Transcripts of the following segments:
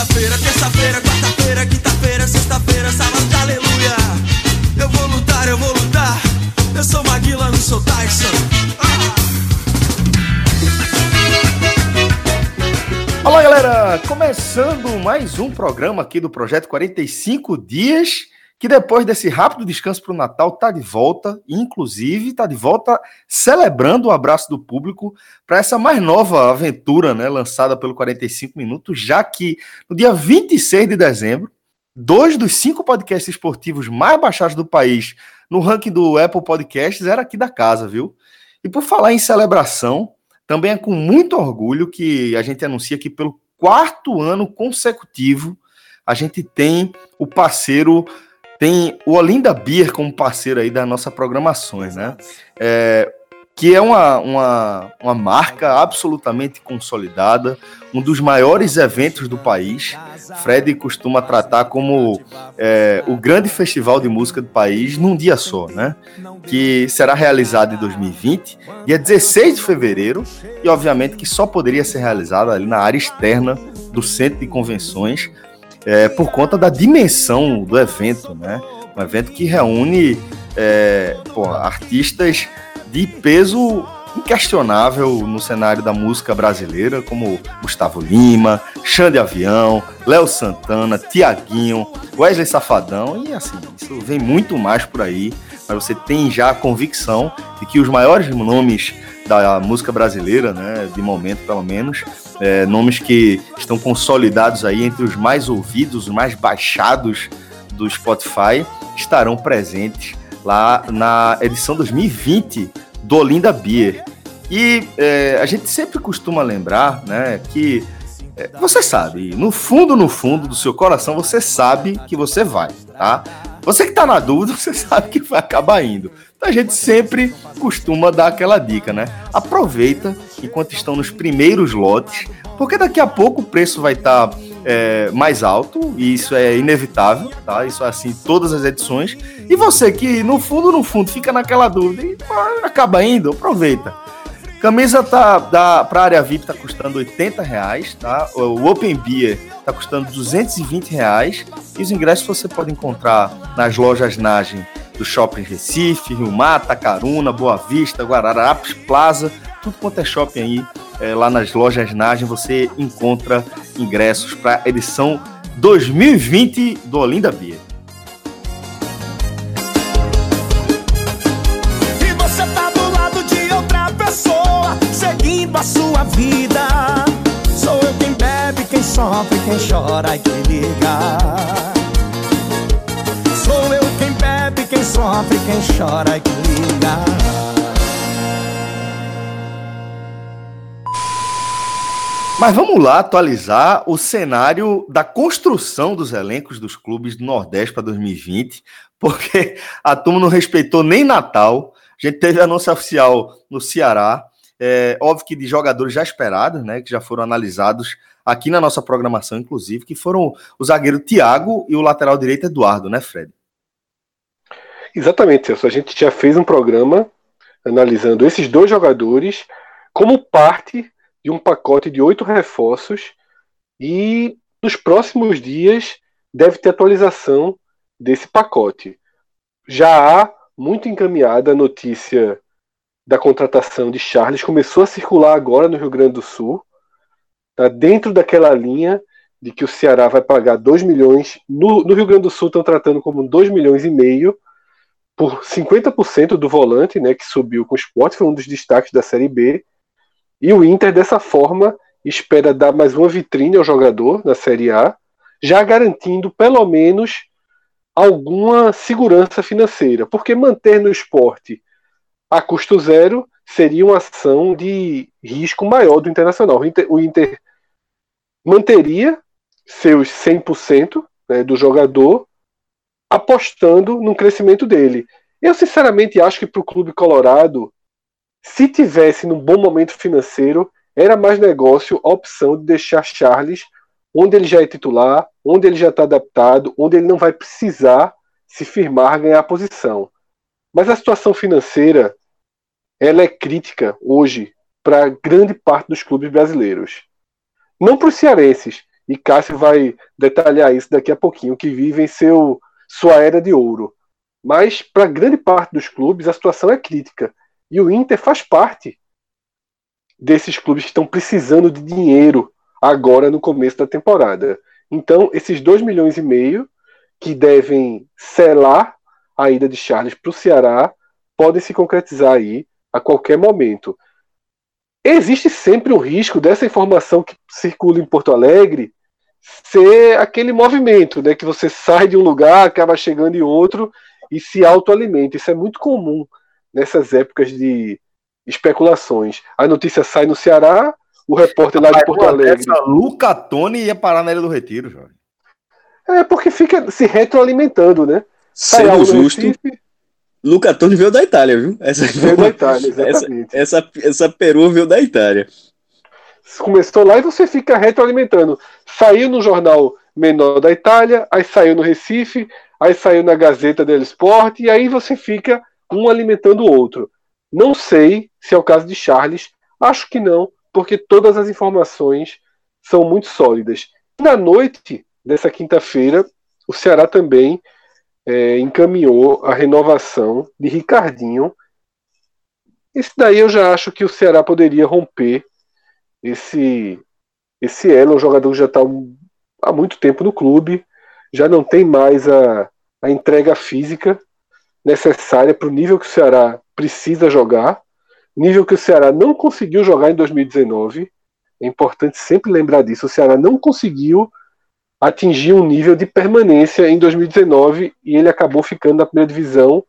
segunda-feira, terça-feira, quarta-feira, quinta-feira, sexta-feira, sábado, aleluia. Eu vou lutar, eu vou lutar. Eu sou Maguila, não sou Tyson. Ah! Olá, galera! Começando mais um programa aqui do Projeto 45 Dias, que depois desse rápido descanso para o Natal tá de volta, inclusive tá de volta celebrando o abraço do público para essa mais nova aventura, né, lançada pelo 45 Minutos, já que no dia 26 de dezembro, dois dos cinco podcasts esportivos mais baixados do país no ranking do Apple Podcasts era aqui da casa, viu? E por falar em celebração, também é com muito orgulho que a gente anuncia que pelo quarto ano consecutivo a gente tem o parceiro, tem o Olinda Beer como parceiro aí das nossas programações, né? É, que é uma, uma, uma marca absolutamente consolidada, um dos maiores eventos do país. Fred costuma tratar como é, o grande festival de música do país num dia só, né? Que será realizado em 2020, dia 16 de fevereiro, e obviamente que só poderia ser realizado ali na área externa do centro de convenções, é, por conta da dimensão do evento, né? Um evento que reúne é, pô, artistas de peso inquestionável no cenário da música brasileira, como Gustavo Lima, Xande Avião, Léo Santana, Tiaguinho, Wesley Safadão, e assim, isso vem muito mais por aí, mas você tem já a convicção de que os maiores nomes da música brasileira, né, de momento pelo menos, é, nomes que estão consolidados aí entre os mais ouvidos, os mais baixados do Spotify, estarão presentes lá na edição 2020 do Olinda Beer. E é, a gente sempre costuma lembrar né, que é, você sabe, no fundo, no fundo do seu coração, você sabe que você vai, tá? Você que tá na dúvida, você sabe que vai acabar indo. Então a gente sempre costuma dar aquela dica, né? Aproveita enquanto estão nos primeiros lotes, porque daqui a pouco o preço vai estar tá é, mais alto, e isso é inevitável, tá? Isso é assim todas as edições. E você que, no fundo, no fundo, fica naquela dúvida e acaba indo, aproveita. Camisa tá da pra área VIP tá custando 80 reais, tá? O Open Beer tá custando 220 reais. E os ingressos você pode encontrar nas lojas Nagem do Shopping Recife, Rio Mata, Caruna, Boa Vista, Guararapes Plaza, tudo quanto é shopping aí é, lá nas lojas Nagem você encontra ingressos para a edição 2020 do Olinda Beer. Sofre, quem chora e quem liga. Sou eu quem bebe, quem sofre, quem chora e quem liga. Mas vamos lá atualizar o cenário da construção dos elencos dos clubes do Nordeste para 2020, porque a turma não respeitou nem Natal. A gente teve anúncio oficial no Ceará, é, óbvio que de jogadores já esperados, né, que já foram analisados aqui na nossa programação, inclusive, que foram o zagueiro Thiago e o lateral direito Eduardo, né, Fred? Exatamente, Celso. A gente já fez um programa analisando esses dois jogadores como parte de um pacote de oito reforços e nos próximos dias deve ter atualização desse pacote. Já há muito encaminhada a notícia da contratação de Charles, começou a circular agora no Rio Grande do Sul, tá dentro daquela linha de que o Ceará vai pagar 2 milhões, no, no Rio Grande do Sul estão tratando como 2 milhões e meio por 50% do volante, né, que subiu com o esporte, foi um dos destaques da Série B, e o Inter, dessa forma, espera dar mais uma vitrine ao jogador na Série A, já garantindo pelo menos alguma segurança financeira, porque manter no esporte a custo zero seria uma ação de risco maior do Internacional. O Inter, o Inter manteria seus 100% né, do jogador apostando no crescimento dele. Eu sinceramente acho que para o clube colorado se tivesse num bom momento financeiro, era mais negócio a opção de deixar Charles onde ele já é titular, onde ele já está adaptado, onde ele não vai precisar se firmar, ganhar posição. Mas a situação financeira ela é crítica hoje para grande parte dos clubes brasileiros. Não para os cearenses, e Cássio vai detalhar isso daqui a pouquinho, que vivem seu, sua era de ouro. Mas, para grande parte dos clubes, a situação é crítica. E o Inter faz parte desses clubes que estão precisando de dinheiro agora no começo da temporada. Então, esses 2 milhões e meio que devem selar a ida de Charles para o Ceará podem se concretizar aí a qualquer momento. Existe sempre o risco dessa informação que circula em Porto Alegre ser aquele movimento, né, que você sai de um lugar, acaba chegando em outro e se autoalimenta. Isso é muito comum nessas épocas de especulações. A notícia sai no Ceará, o repórter lá de Porto Alegre. Luca Tony ia parar na Ilha do Retiro, Jorge. É porque fica se retroalimentando, né? Sendo justo. Recife, Luca Toni veio da Itália, viu? Essa, veio da Itália, exatamente. Essa, essa, essa peru veio da Itália. Começou lá e você fica retroalimentando. Saiu no jornal menor da Itália, aí saiu no Recife, aí saiu na Gazeta dello Sport, e aí você fica um alimentando o outro. Não sei se é o caso de Charles, acho que não, porque todas as informações são muito sólidas. Na noite dessa quinta-feira, o Ceará também é, encaminhou a renovação de Ricardinho. Isso daí eu já acho que o Ceará poderia romper esse esse elo. O jogador já está há muito tempo no clube, já não tem mais a, a entrega física necessária para o nível que o Ceará precisa jogar, nível que o Ceará não conseguiu jogar em 2019. É importante sempre lembrar disso. O Ceará não conseguiu atingiu um nível de permanência em 2019 e ele acabou ficando na primeira divisão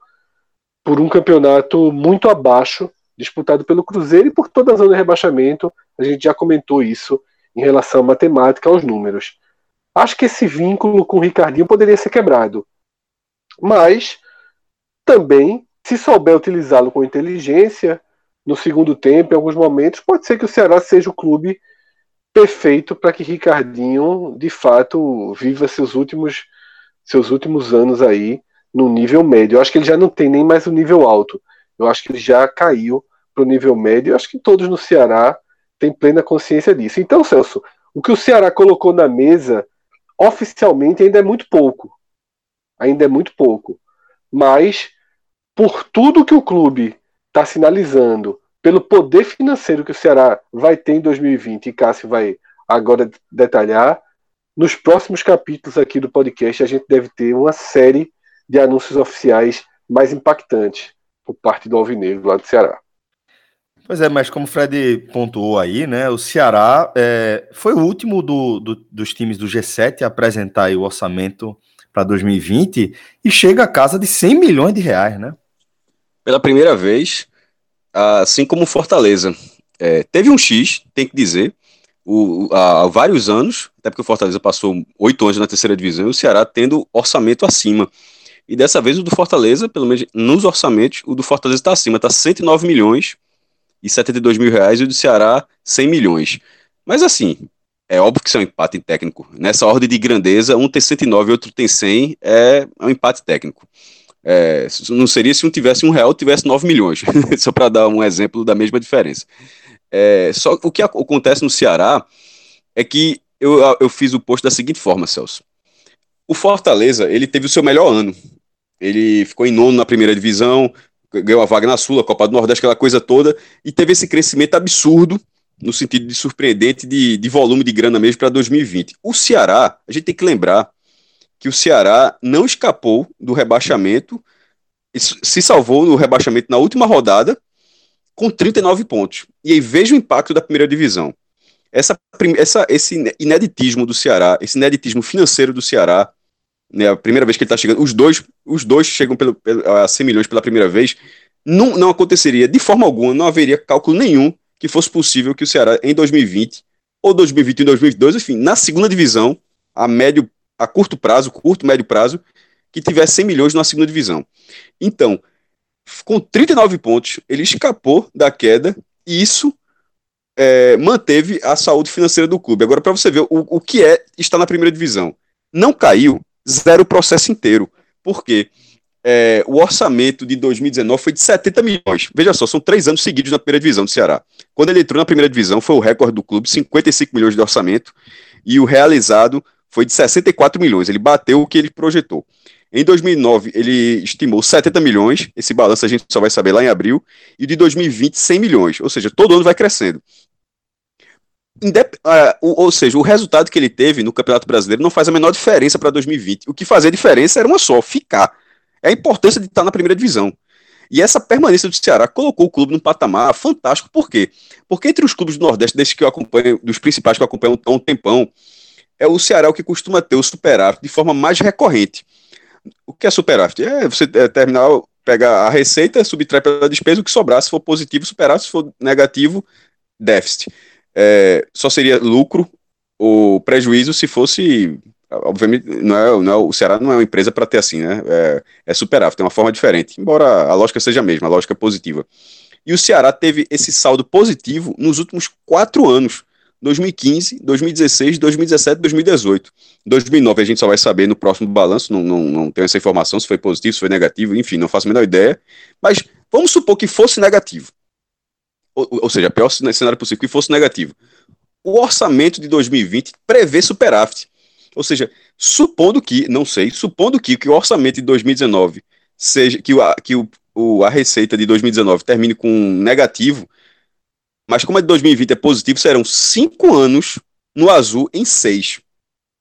por um campeonato muito abaixo, disputado pelo Cruzeiro e por toda a zona de rebaixamento. A gente já comentou isso em relação à matemática, aos números. Acho que esse vínculo com o Ricardinho poderia ser quebrado. Mas também, se souber utilizá-lo com inteligência, no segundo tempo, em alguns momentos, pode ser que o Ceará seja o clube perfeito para que Ricardinho de fato viva seus últimos seus últimos anos aí no nível médio. Eu acho que ele já não tem nem mais o nível alto. Eu acho que ele já caiu para o nível médio. Eu acho que todos no Ceará têm plena consciência disso. Então, Celso, o que o Ceará colocou na mesa oficialmente ainda é muito pouco. Ainda é muito pouco. Mas por tudo que o clube está sinalizando, pelo poder financeiro que o Ceará vai ter em 2020, e Cássio vai agora detalhar, nos próximos capítulos aqui do podcast a gente deve ter uma série de anúncios oficiais mais impactantes por parte do Alvinegro lá do Ceará. Pois é, mas como o Fred pontuou aí, né, o Ceará é, foi o último do, do, dos times do G7 a apresentar o orçamento para 2020 e chega a casa de 100 milhões de reais, né? Pela primeira vez, assim como Fortaleza. É, teve um X, tem que dizer, o, há vários anos, até porque o Fortaleza passou oito anos na terceira divisão, e o Ceará tendo orçamento acima. E dessa vez o do Fortaleza, pelo menos nos orçamentos, o do Fortaleza está acima, está 109 milhões e 72 mil reais, e o do Ceará 100 milhões. Mas assim, é óbvio que isso é um empate técnico. Nessa ordem de grandeza, um tem 109 e outro tem 100, é, é um empate técnico. É, não seria se um tivesse um real, tivesse 9 milhões, só para dar um exemplo da mesma diferença. É, só o que acontece no Ceará é que eu, eu fiz o post da seguinte forma, Celso. O Fortaleza, ele teve o seu melhor ano. Ele ficou em nono na primeira divisão, ganhou a vaga na Sul, a Copa do Nordeste, aquela coisa toda, e teve esse crescimento absurdo, no sentido de surpreendente, de, de volume de grana mesmo para 2020. O Ceará, a gente tem que lembrar que o Ceará não escapou do rebaixamento, se salvou no rebaixamento na última rodada com 39 pontos. E aí veja o impacto da primeira divisão. Essa, essa, esse ineditismo do Ceará, esse ineditismo financeiro do Ceará, né, a primeira vez que ele está chegando, os dois, os dois chegam pelo, pelo, a 100 milhões pela primeira vez, não, não aconteceria de forma alguma, não haveria cálculo nenhum que fosse possível que o Ceará em 2020 ou 2021 2022, enfim, na segunda divisão, a médio a curto prazo, curto, médio prazo, que tivesse 100 milhões na segunda divisão. Então, com 39 pontos, ele escapou da queda e isso é, manteve a saúde financeira do clube. Agora, para você ver o, o que é estar na primeira divisão. Não caiu, zero o processo inteiro. Por quê? é, o orçamento de 2019 foi de 70 milhões. Veja só, são três anos seguidos na primeira divisão do Ceará. Quando ele entrou na primeira divisão, foi o recorde do clube, 55 milhões de orçamento, e o realizado foi de 64 milhões. Ele bateu o que ele projetou. Em 2009, ele estimou 70 milhões, esse balanço a gente só vai saber lá em abril, e de 2020, 100 milhões, ou seja, todo ano vai crescendo. Indep uh, ou seja, o resultado que ele teve no Campeonato Brasileiro não faz a menor diferença para 2020. O que fazia diferença era uma só, ficar. É a importância de estar na primeira divisão. E essa permanência do Ceará colocou o clube num patamar fantástico. Por quê? Porque entre os clubes do Nordeste, desde que eu acompanho, dos principais que eu acompanho há um tempão, é o Ceará o que costuma ter o superávit de forma mais recorrente. O que é superávit? É você é, terminar, pegar a receita, subtrai pela despesa, o que sobrar, se for positivo, superávit, se for negativo, déficit. É, só seria lucro ou prejuízo se fosse obviamente, não é, não é, o Ceará não é uma empresa para ter assim, né? É, é superávit, tem uma forma diferente, embora a lógica seja a mesma, a lógica é positiva. E o Ceará teve esse saldo positivo nos últimos quatro anos: 2015, 2016, 2017, 2018. 2009 a gente só vai saber no próximo balanço, não, não, não tenho essa informação se foi positivo, se foi negativo, enfim, não faço a menor ideia. Mas vamos supor que fosse negativo. Ou, ou seja, pior cenário possível, que fosse negativo. O orçamento de 2020 prevê superávit. Ou seja, supondo que, não sei, supondo que, que o orçamento de 2019 seja que, o, que o, a receita de 2019 termine com negativo, mas como a de 2020 é positivo, serão cinco anos no azul em seis.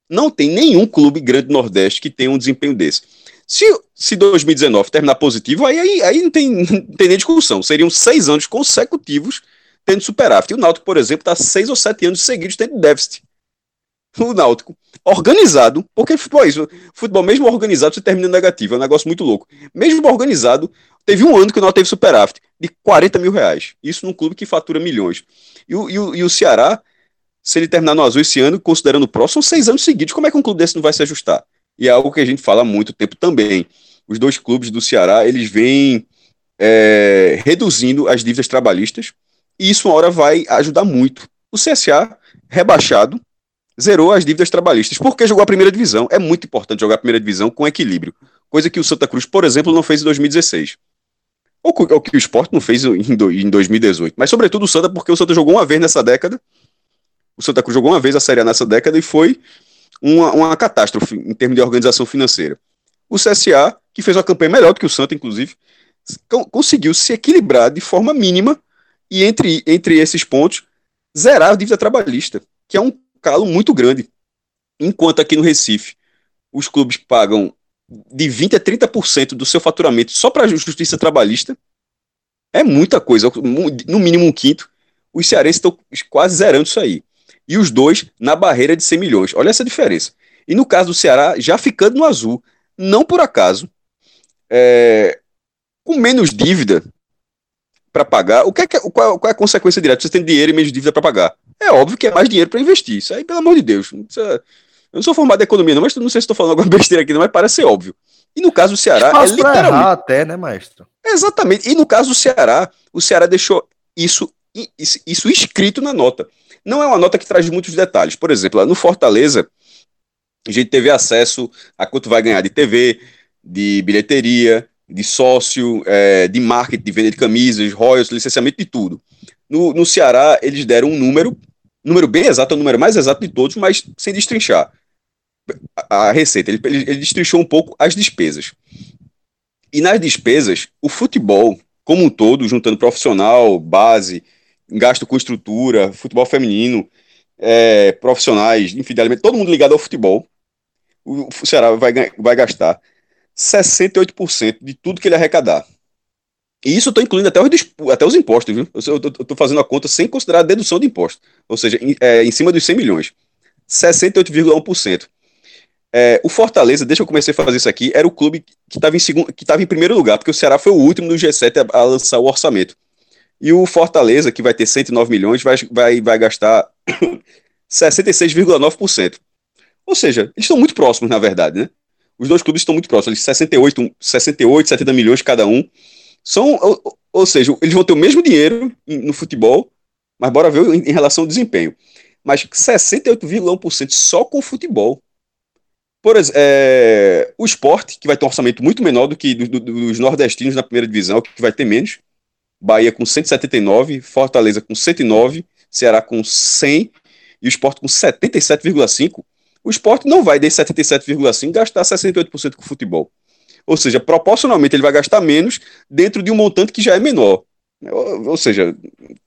Não tem nenhum clube grande do Nordeste que tenha um desempenho desse. Se, se 2019 terminar positivo, aí, aí, aí não, tem, não tem nem discussão. Seriam seis anos consecutivos tendo superávit. E o Náutico, por exemplo, está seis ou sete anos seguidos tendo déficit o Náutico organizado, porque futebol é isso, futebol mesmo organizado você termina negativo, é um negócio muito louco. Mesmo organizado, teve um ano que o Náutico teve superávit de 40 mil reais, isso num clube que fatura milhões. E o, e o, e o Ceará, se ele terminar no azul esse ano, considerando o próximo, são seis anos seguidos, como é que um clube desse não vai se ajustar? E é algo que a gente fala há muito tempo também. Os dois clubes do Ceará, eles vêm é, reduzindo as dívidas trabalhistas, e isso uma hora vai ajudar muito. O CSA, rebaixado, zerou as dívidas trabalhistas, porque jogou a primeira divisão. É muito importante jogar a primeira divisão com equilíbrio, coisa que o Santa Cruz, por exemplo, não fez em 2016. Ou que o Sport não fez em 2018. Mas, sobretudo, o Santa, porque o Santa jogou uma vez nessa década. O Santa Cruz jogou uma vez a Série A nessa década e foi uma, uma catástrofe em termos de organização financeira. O CSA, que fez uma campanha melhor do que o Santa, inclusive, conseguiu se equilibrar de forma mínima e, entre, entre esses pontos, zerar a dívida trabalhista, que é um calo muito grande. Enquanto aqui no Recife, os clubes pagam de 20% a 30% do seu faturamento só para a justiça trabalhista, é muita coisa, no mínimo um quinto. Os cearenses estão quase zerando isso aí. E os dois na barreira de 100 milhões. Olha essa diferença. E no caso do Ceará, já ficando no azul, não por acaso, é, com menos dívida para pagar, o que é, qual, qual, é a consequência direta? Você tem dinheiro e menos dívida para pagar. É óbvio que é mais dinheiro para investir. Isso aí, pelo amor de Deus. Eu não sou formado em economia, não, mas não sei se estou falando alguma besteira aqui, não, mas parece ser óbvio. E no caso do Ceará, é literalmente. Errar até, né, maestro? Exatamente. E no caso do Ceará, o Ceará deixou isso, isso escrito na nota. Não é uma nota que traz muitos detalhes. Por exemplo, lá no Fortaleza, a gente teve acesso a quanto vai ganhar de TV, de bilheteria, de sócio, é, de marketing, de venda de camisas, royalties, licenciamento de tudo. No, no Ceará, eles deram um número número bem exato, é o número mais exato de todos, mas sem destrinchar a, receita. Ele, ele, destrinchou um pouco as despesas. E nas despesas, o futebol, como um todo, juntando profissional, base, gasto com estrutura, futebol feminino, é, profissionais, enfim, todo mundo ligado ao futebol, o, o Ceará vai, vai gastar 68% de tudo que ele arrecadar. E isso eu estou incluindo até os, até os impostos, viu? Eu estou fazendo a conta sem considerar a dedução de imposto. Ou seja, em, é, em cima dos 100 milhões. 68,1%. É, o Fortaleza, que eu comecei a fazer isso aqui, era o clube que estava em, segundo, que em primeiro lugar, porque o Ceará foi o último do G7 a, a lançar o orçamento. E o Fortaleza, que vai ter 109 milhões, vai, vai, vai gastar 66,9%. Ou seja, eles estão muito próximos, na verdade, né? Os dois clubes estão muito próximos, 68, 68 70 milhões cada um. São, ou, ou, seja, eles vão ter o mesmo dinheiro no futebol, mas bora ver em, em relação ao desempenho. Mas 68,1% só com futebol. Por exemplo, é, o esporte, que vai ter um orçamento muito menor do que do, do, dos nordestinos na primeira divisão, que vai ter menos. Bahia com 179, Fortaleza com 109, Ceará com 100 e o esporte com 77,5. O esporte não vai desse 77,5 gastar 68% com futebol. Ou seja, proporcionalmente ele vai gastar menos dentro de um montante que já é menor. Ou, ou seja,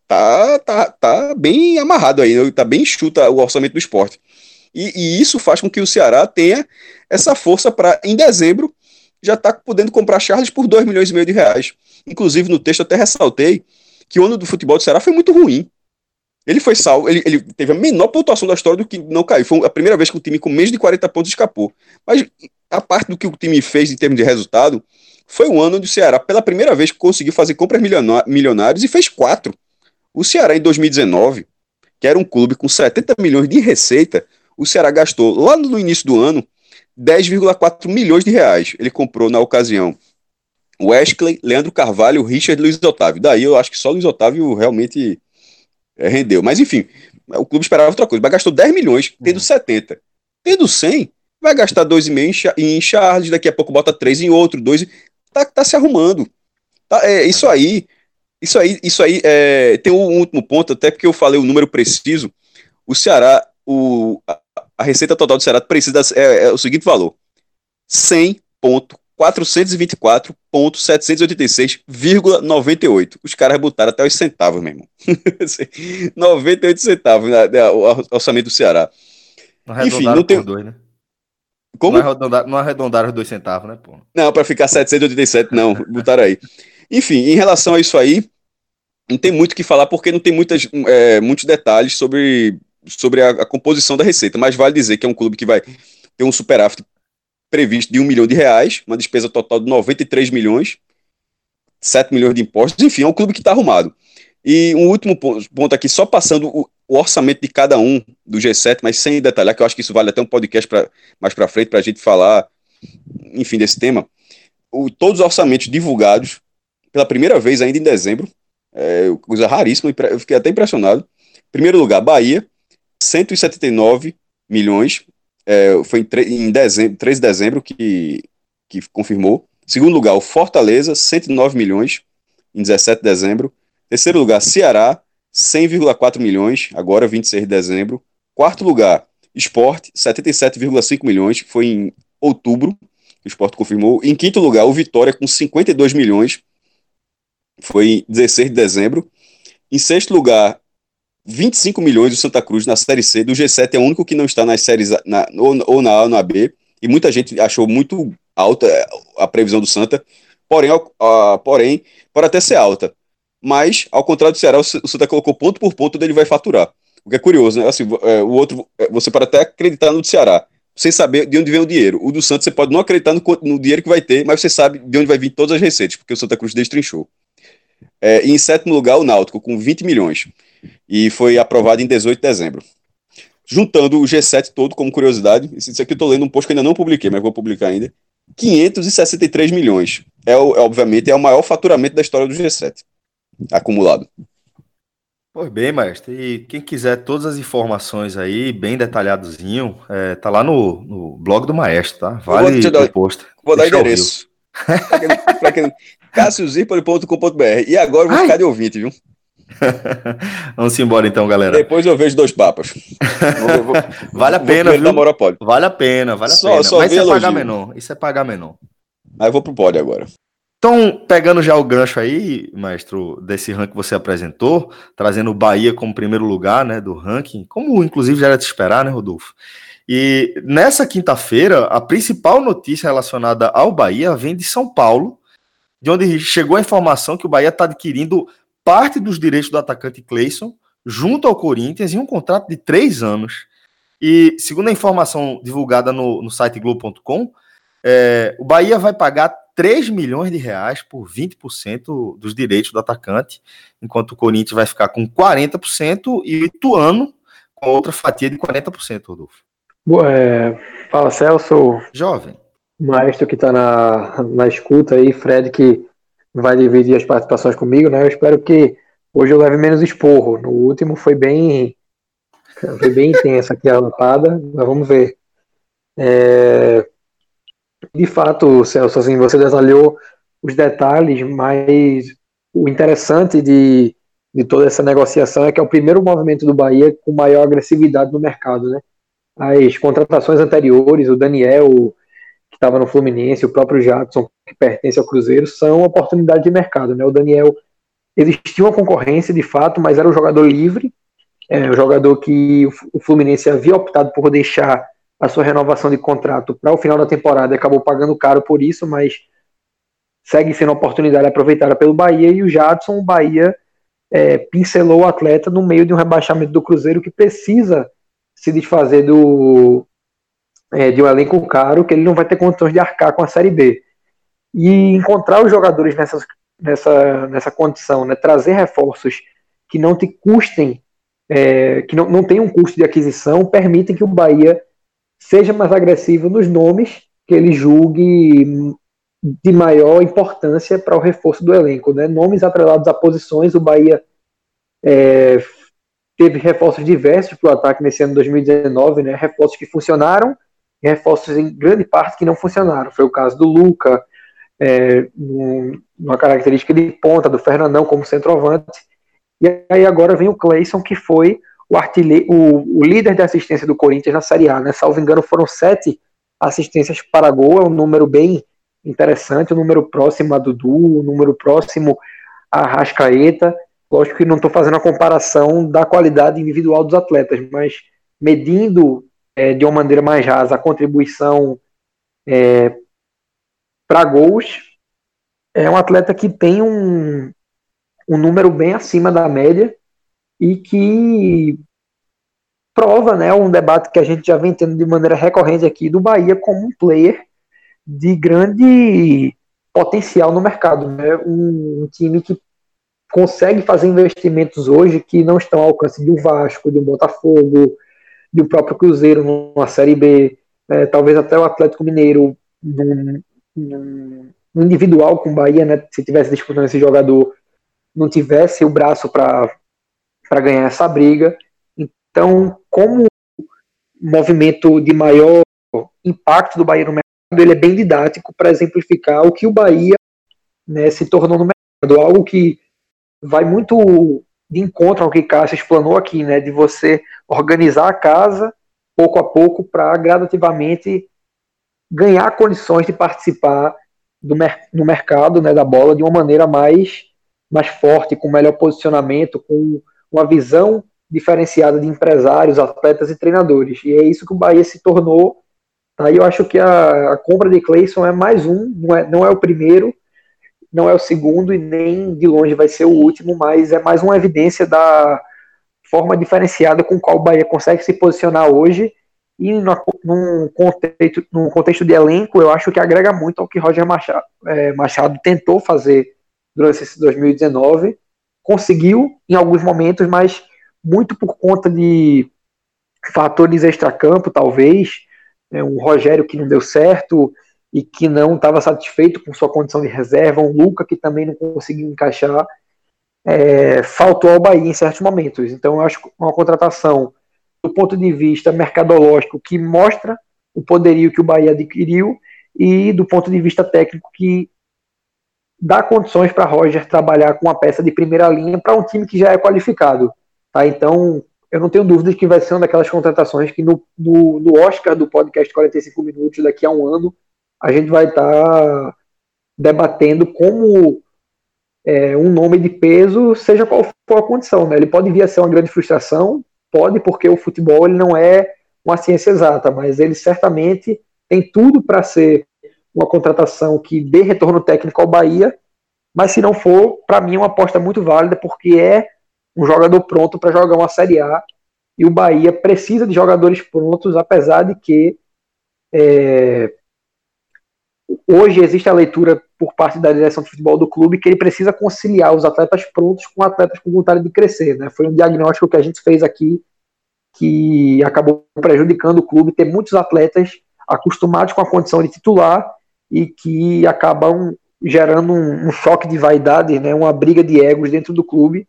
tá, tá, tá bem amarrado aí, tá bem chuta o orçamento do esporte. E, e isso faz com que o Ceará tenha essa força para, em dezembro, já tá podendo comprar Charles por 2 milhões e meio de reais. Inclusive, no texto até ressaltei que o ano do futebol do Ceará foi muito ruim. Ele foi salvo, ele, ele, teve a menor pontuação da história do que não caiu. Foi a primeira vez que o time com menos de 40 pontos escapou. Mas a parte do que o time fez em termos de resultado, foi o ano onde o Ceará, pela primeira vez, conseguiu fazer compras milionárias e fez quatro. O Ceará, em 2019, que era um clube com 70 milhões de receita, o Ceará gastou, lá no início do ano, 10,4 milhões de reais. Ele comprou, na ocasião, Wesley, Leandro Carvalho, Richard Luiz Otávio. Daí eu acho que só Luiz Otávio realmente é, rendeu. Mas enfim, o clube esperava outra coisa. Mas gastou 10 milhões, tendo 70. Tendo 100, vai gastar 2,5 em Charles, daqui a pouco bota 3 em outro, 2. Tá, tá se arrumando. Tá, é, isso aí, isso aí, isso aí é, tem um último ponto, até porque eu falei o número preciso. O Ceará, o, a, receita total do Ceará precisa é, é o seguinte valor: 100.424.786,98. Os caras botaram até os centavos, meu irmão. 98 centavos né, né, o orçamento do Ceará. Não Enfim, não tem. Dois, né? Como? Não arredondaram, não arredondaram os dois centavos, né, pô? Não, para ficar 787, não. Botaram aí. Enfim, em relação a isso aí, não tem muito o que falar porque não tem muitas, é, muitos detalhes sobre, sobre a, a, composição da receita, mas vale dizer que é um clube que vai ter um superávit previsto de um milhão de reais, uma despesa total de 93 milhões, 7 milhões de impostos, enfim, é um clube que está arrumado. E um último ponto aqui, só passando o, o, orçamento de cada um do G7, mas sem detalhar, que eu acho que isso vale até um podcast pra, mais para frente para a gente falar, enfim, desse tema. O, todos os orçamentos divulgados pela primeira vez ainda em dezembro, é, coisa raríssima, eu fiquei até impressionado. Primeiro lugar, Bahia, 179 milhões, é, foi em, em dezembro, 3 de dezembro que, que confirmou. Segundo lugar, o Fortaleza, 109 milhões, em 17 de dezembro. Terceiro lugar, Ceará, 100,4 milhões, agora 26 de dezembro. Quarto lugar, Esporte, 77,5 milhões, foi em outubro, o Esporte confirmou. Em quinto lugar, o Vitória, com 52 milhões, foi em 16 de dezembro. Em sexto lugar, 25 milhões do Santa Cruz na Série C. Do G7 é o único que não está nas séries na, ou, ou na A ou na B. E muita gente achou muito alta é, a previsão do Santa. Porém, a, porém pode até ser alta. Mas, ao contrário do Ceará, o Santa colocou ponto por ponto onde ele vai faturar. O que é curioso, né? Assim, é, o outro, é, você pode até acreditar no do Ceará, sem saber de onde vem o dinheiro. O do Santos você pode não acreditar no, no dinheiro que vai ter, mas você sabe de onde vai vir todas as receitas, porque o Santa Cruz destrinchou. É, em sétimo lugar, o Náutico, com 20 milhões. E foi aprovado em 18 de dezembro. Juntando o G7 todo, como curiosidade, isso aqui eu estou lendo um post que ainda não publiquei, mas vou publicar ainda. 563 milhões. É, é, obviamente, é o maior faturamento da história do G7, acumulado. Pois bem, mestre. E quem quiser todas as informações aí, bem detalhadozinho, é, tá lá no, no blog do maestro, tá? Vale o post. Vou dar endereço. Cassiozirpoli.com.br. E agora eu vou Ai. ficar de ouvinte, viu? Vamos embora então, galera. Depois eu vejo dois papas. vou, vale a pena, viu? Vale a pena, vale a só, pena. Só Mas isso é pagar menor. Isso é pagar menor. Aí eu vou pro pódio agora. Então, pegando já o gancho aí, maestro, desse ranking que você apresentou, trazendo o Bahia como primeiro lugar, né, do ranking, como inclusive já era de esperar, né, Rodolfo? E nessa quinta-feira, a principal notícia relacionada ao Bahia vem de São Paulo, de onde chegou a informação que o Bahia está adquirindo parte dos direitos do atacante Cleison junto ao Corinthians em um contrato de três anos. E, segundo a informação divulgada no, no site Globo.com, é, o Bahia vai pagar 3 milhões de reais por 20% dos direitos do atacante, enquanto o Corinthians vai ficar com 40% e o Ituano com outra fatia de 40%, Rodolfo. É, fala, Celso. Jovem maestro que está na, na escuta aí, Fred, que vai dividir as participações comigo, né? Eu espero que hoje eu leve menos esporro. No último foi bem foi bem intensa aqui a lapada, mas vamos ver. É, de fato, Celso, assim, você detalhou os detalhes, mas o interessante de, de toda essa negociação é que é o primeiro movimento do Bahia com maior agressividade no mercado, né? As contratações anteriores, o Daniel, que estava no Fluminense, o próprio Jackson, que pertence ao Cruzeiro, são oportunidades de mercado, né? O Daniel existia uma concorrência de fato, mas era um jogador livre, é, um jogador que o Fluminense havia optado por deixar a sua renovação de contrato para o final da temporada, acabou pagando caro por isso, mas segue sendo uma oportunidade aproveitada pelo Bahia e o Jadson, o Bahia é, pincelou o atleta no meio de um rebaixamento do Cruzeiro que precisa se desfazer do é, de um elenco caro que ele não vai ter condições de arcar com a Série B. E encontrar os jogadores nessas, nessa, nessa condição, né, trazer reforços que não te custem, é, que não, não tenham um custo de aquisição, permitem que o Bahia seja mais agressivo nos nomes que ele julgue de maior importância para o reforço do elenco. Né? Nomes atrelados a posições, o Bahia é, teve reforços diversos para o ataque nesse ano de 2019, né? reforços que funcionaram e reforços em grande parte que não funcionaram. Foi o caso do Luca, é, uma característica de ponta, do Fernandão como centroavante. E aí agora vem o Cleison, que foi o, artilheiro, o, o, líder de assistência do Corinthians na Série A. Né? Salvo engano, foram sete assistências para gol, é um número bem interessante, um número próximo a Dudu, um número próximo a Rascaeta. Lógico que não estou fazendo a comparação da qualidade individual dos atletas, mas medindo é, de uma maneira mais rasa a contribuição é, para gols, é um atleta que tem um, um número bem acima da média e que prova né, um debate que a gente já vem tendo de maneira recorrente aqui do Bahia como um player de grande potencial no mercado. Né? Um, um time que consegue fazer investimentos hoje que não estão ao alcance de um Vasco, de um Botafogo, de um próprio Cruzeiro numa Série B, é, talvez até o Atlético Mineiro num, individual com o Bahia, né, se tivesse disputando esse jogador, não tivesse o braço para ganhar essa briga. Então, como movimento de maior impacto do Bahia no mercado, ele é bem didático para exemplificar o que o Bahia né, se tornou no mercado, algo que vai muito de encontro ao que Cássio explanou aqui, né, de você organizar a casa pouco a pouco para gradativamente ganhar condições de participar do mer no mercado né, da bola de uma maneira mais, mais forte, com melhor posicionamento, com uma visão diferenciada de empresários, atletas e treinadores. E é isso que o Bahia se tornou. Tá? E eu acho que a, a compra de Clayson é mais um, não é, não é o primeiro, não é o segundo e nem de longe vai ser o último, mas é mais uma evidência da forma diferenciada com qual o Bahia consegue se posicionar hoje e no, num, contexto, num contexto de elenco, eu acho que agrega muito ao que Roger Machado, é, Machado tentou fazer durante esse 2019. Conseguiu em alguns momentos, mas muito por conta de fatores extracampo, talvez. É, um Rogério que não deu certo, e que não estava satisfeito com sua condição de reserva, um Luca que também não conseguiu encaixar, é, faltou ao Bahia em certos momentos. Então, eu acho uma contratação do ponto de vista mercadológico que mostra o poderio que o Bahia adquiriu e do ponto de vista técnico que dá condições para Roger trabalhar com uma peça de primeira linha para um time que já é qualificado. Tá? Então, eu não tenho dúvidas que vai ser uma daquelas contratações que no, no, no Oscar do podcast 45 minutos daqui a um ano a gente vai estar tá debatendo como é, um nome de peso, seja qual for a condição. Né? Ele pode vir a ser uma grande frustração, pode, porque o futebol ele não é uma ciência exata, mas ele certamente tem tudo para ser uma contratação que dê retorno técnico ao Bahia, mas se não for, para mim é uma aposta muito válida, porque é um jogador pronto para jogar uma Série A, e o Bahia precisa de jogadores prontos, apesar de que é, hoje existe a leitura por parte da direção de futebol do clube que ele precisa conciliar os atletas prontos com atletas com vontade de crescer. Né? Foi um diagnóstico que a gente fez aqui que acabou prejudicando o clube ter muitos atletas acostumados com a condição de titular e que acabam gerando um, um choque de vaidade, né? uma briga de egos dentro do clube.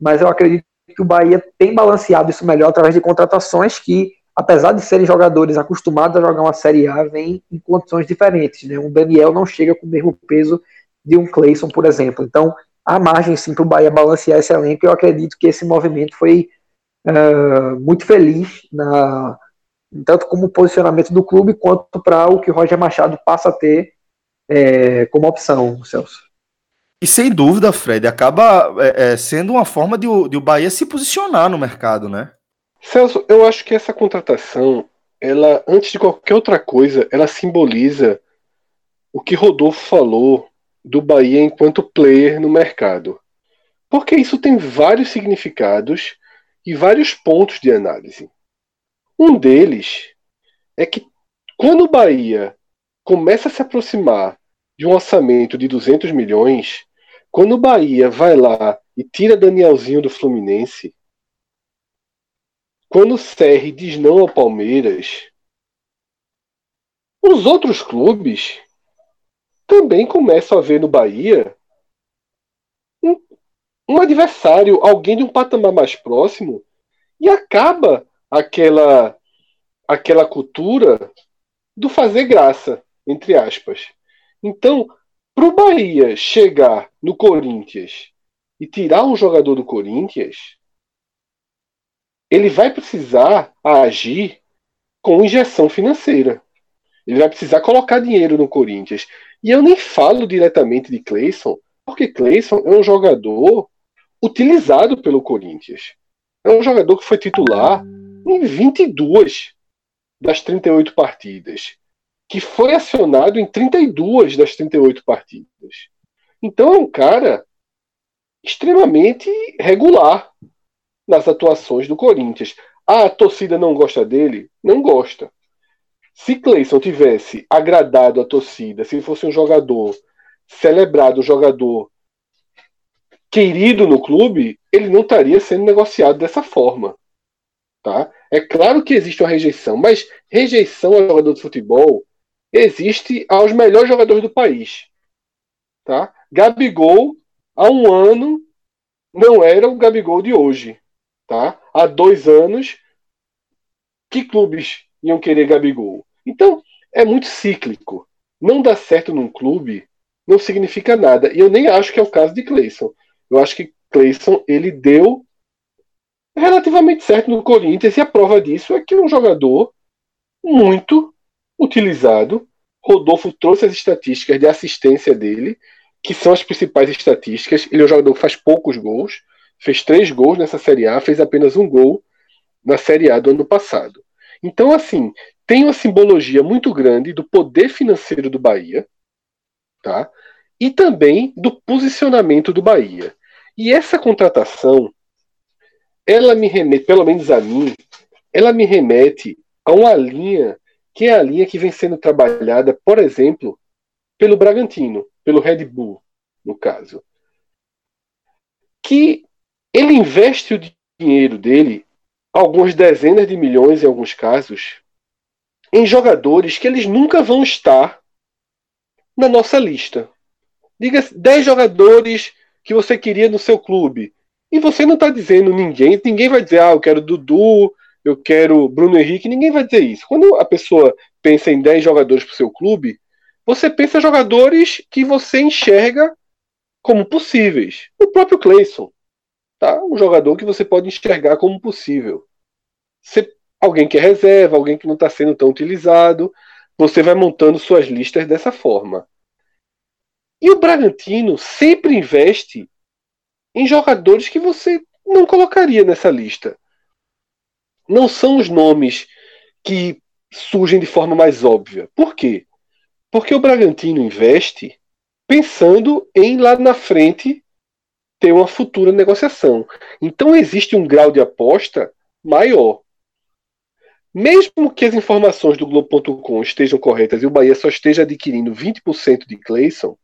Mas eu acredito que o Bahia tem balanceado isso melhor através de contratações que apesar de serem jogadores acostumados a jogar uma Série A, vêm em condições diferentes. Né? Um Daniel não chega com o mesmo peso de um Clayson, por exemplo. Então, há margem sim para o Bahia balancear esse elenco. Eu acredito que esse movimento foi uh, muito feliz, na, tanto como posicionamento do clube, quanto para o que o Roger Machado passa a ter é, como opção, Celso. E sem dúvida, Fred, acaba é, é, sendo uma forma de o, de o Bahia se posicionar no mercado, né? Celso, eu acho que essa contratação, ela, antes de qualquer outra coisa, ela simboliza o que Rodolfo falou do Bahia enquanto player no mercado. Porque isso tem vários significados e vários pontos de análise. Um deles é que quando o Bahia começa a se aproximar de um orçamento de 200 milhões, quando o Bahia vai lá e tira Danielzinho do Fluminense, quando o Serri diz não ao Palmeiras, os outros clubes também começam a ver no Bahia um, um adversário, alguém de um patamar mais próximo, e acaba aquela aquela cultura do fazer graça, entre aspas. Então, para o Bahia chegar no Corinthians e tirar um jogador do Corinthians, ele vai precisar agir com injeção financeira. Ele vai precisar colocar dinheiro no Corinthians. E eu nem falo diretamente de Cleison, porque Cleison é um jogador utilizado pelo Corinthians. É um jogador que foi titular em 22 das 38 partidas, que foi acionado em 32 das 38 partidas. Então é um cara extremamente regular nas atuações do Corinthians. Ah, a torcida não gosta dele? Não gosta. Se Cleison tivesse agradado a torcida, se fosse um jogador celebrado, um jogador querido no clube, ele não estaria sendo negociado dessa forma. Tá? É claro que existe uma rejeição, mas rejeição ao jogador de futebol existe aos melhores jogadores do país. Tá? Gabigol, há um ano, não era o Gabigol de hoje. Tá? Há dois anos, que clubes iam querer Gabigol? Então, é muito cíclico. Não dá certo num clube não significa nada. E eu nem acho que é o caso de Cleison. Eu acho que Cleison ele deu relativamente certo no Corinthians e a prova disso é que é um jogador muito utilizado. Rodolfo trouxe as estatísticas de assistência dele, que são as principais estatísticas. Ele é um jogador que faz poucos gols, fez três gols nessa Série A, fez apenas um gol na Série A do ano passado. Então, assim, tem uma simbologia muito grande do poder financeiro do Bahia, tá? E também do posicionamento do Bahia. E essa contratação, ela me remete, pelo menos a mim, ela me remete a uma linha que é a linha que vem sendo trabalhada, por exemplo, pelo Bragantino, pelo Red Bull, no caso. Que ele investe o dinheiro dele, algumas dezenas de milhões em alguns casos, em jogadores que eles nunca vão estar na nossa lista. Diga 10 jogadores que você queria no seu clube. E você não está dizendo ninguém, ninguém vai dizer, ah, eu quero Dudu, eu quero Bruno Henrique, ninguém vai dizer isso. Quando a pessoa pensa em 10 jogadores para o seu clube, você pensa em jogadores que você enxerga como possíveis. O próprio Clayson tá? Um jogador que você pode enxergar como possível. Você, alguém que é reserva, alguém que não está sendo tão utilizado, você vai montando suas listas dessa forma. E o Bragantino sempre investe em jogadores que você não colocaria nessa lista. Não são os nomes que surgem de forma mais óbvia. Por quê? Porque o Bragantino investe pensando em lá na frente ter uma futura negociação. Então existe um grau de aposta maior. Mesmo que as informações do Globo.com estejam corretas e o Bahia só esteja adquirindo 20% de Clayson,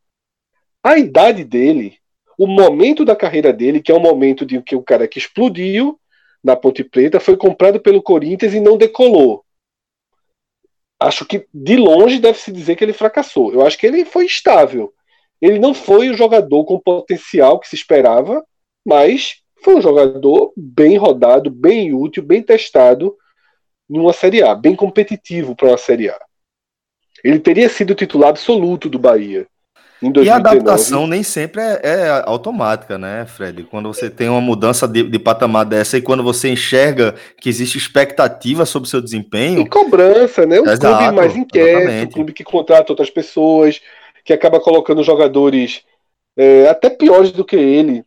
a idade dele, o momento da carreira dele, que é o momento de que o cara que explodiu na Ponte Preta foi comprado pelo Corinthians e não decolou. Acho que de longe deve se dizer que ele fracassou. Eu acho que ele foi estável. Ele não foi o jogador com potencial que se esperava, mas foi um jogador bem rodado, bem útil, bem testado em uma Série A, bem competitivo para uma Série A. Ele teria sido titular absoluto do Bahia. E a adaptação nem sempre é, é, automática, né, Fred? Quando você tem uma mudança de, de, patamar dessa e quando você enxerga que existe expectativa sobre o seu desempenho. E cobrança, né? Um Exato, clube mais inquieto, um clube que contrata outras pessoas, que acaba colocando jogadores é, até piores do que ele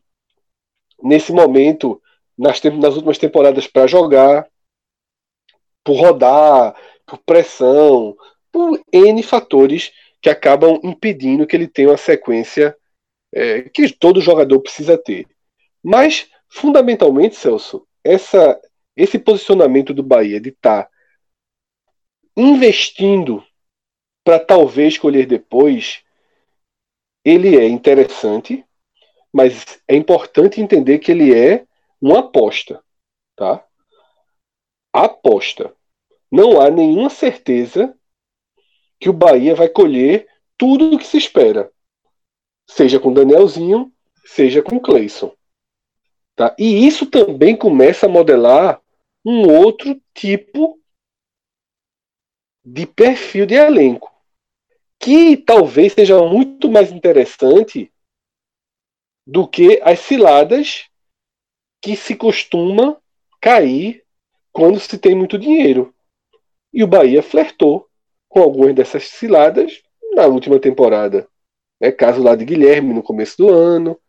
nesse momento, nas, nas últimas temporadas, para jogar, por rodar, por pressão, por N fatores que acabam impedindo que ele tenha uma sequência é, que todo jogador precisa ter. Mas, fundamentalmente, Celso, essa, esse posicionamento do Bahia de estar tá investindo para talvez escolher depois, ele é interessante, mas é importante entender que ele é uma aposta, tá? Aposta. Não há nenhuma certeza que o Bahia vai colher tudo o que se espera. Seja com Danielzinho, seja com Cleison. Tá? E isso também começa a modelar um outro tipo de perfil de elenco, que talvez seja muito mais interessante do que as ciladas que se costuma cair quando se tem muito dinheiro. E o Bahia flertou com algumas dessas ciladas na última temporada. É caso lá de Guilherme no começo do ano.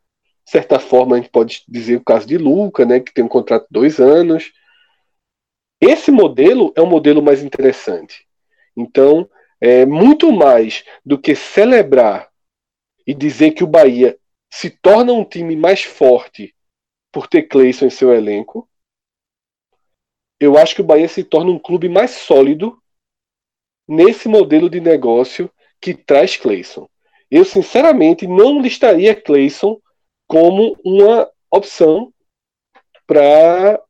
De certa forma, a gente pode dizer o caso de Luca, né, que tem um contrato de dois anos. Esse modelo é um modelo mais interessante. Então, é muito mais do que celebrar e dizer que o Bahia se torna um time mais forte por ter Cleison em seu elenco. Eu acho que o Bahia se torna um clube mais sólido nesse modelo de negócio que traz Clayson. Eu, sinceramente, não listaria Clayson como uma opção para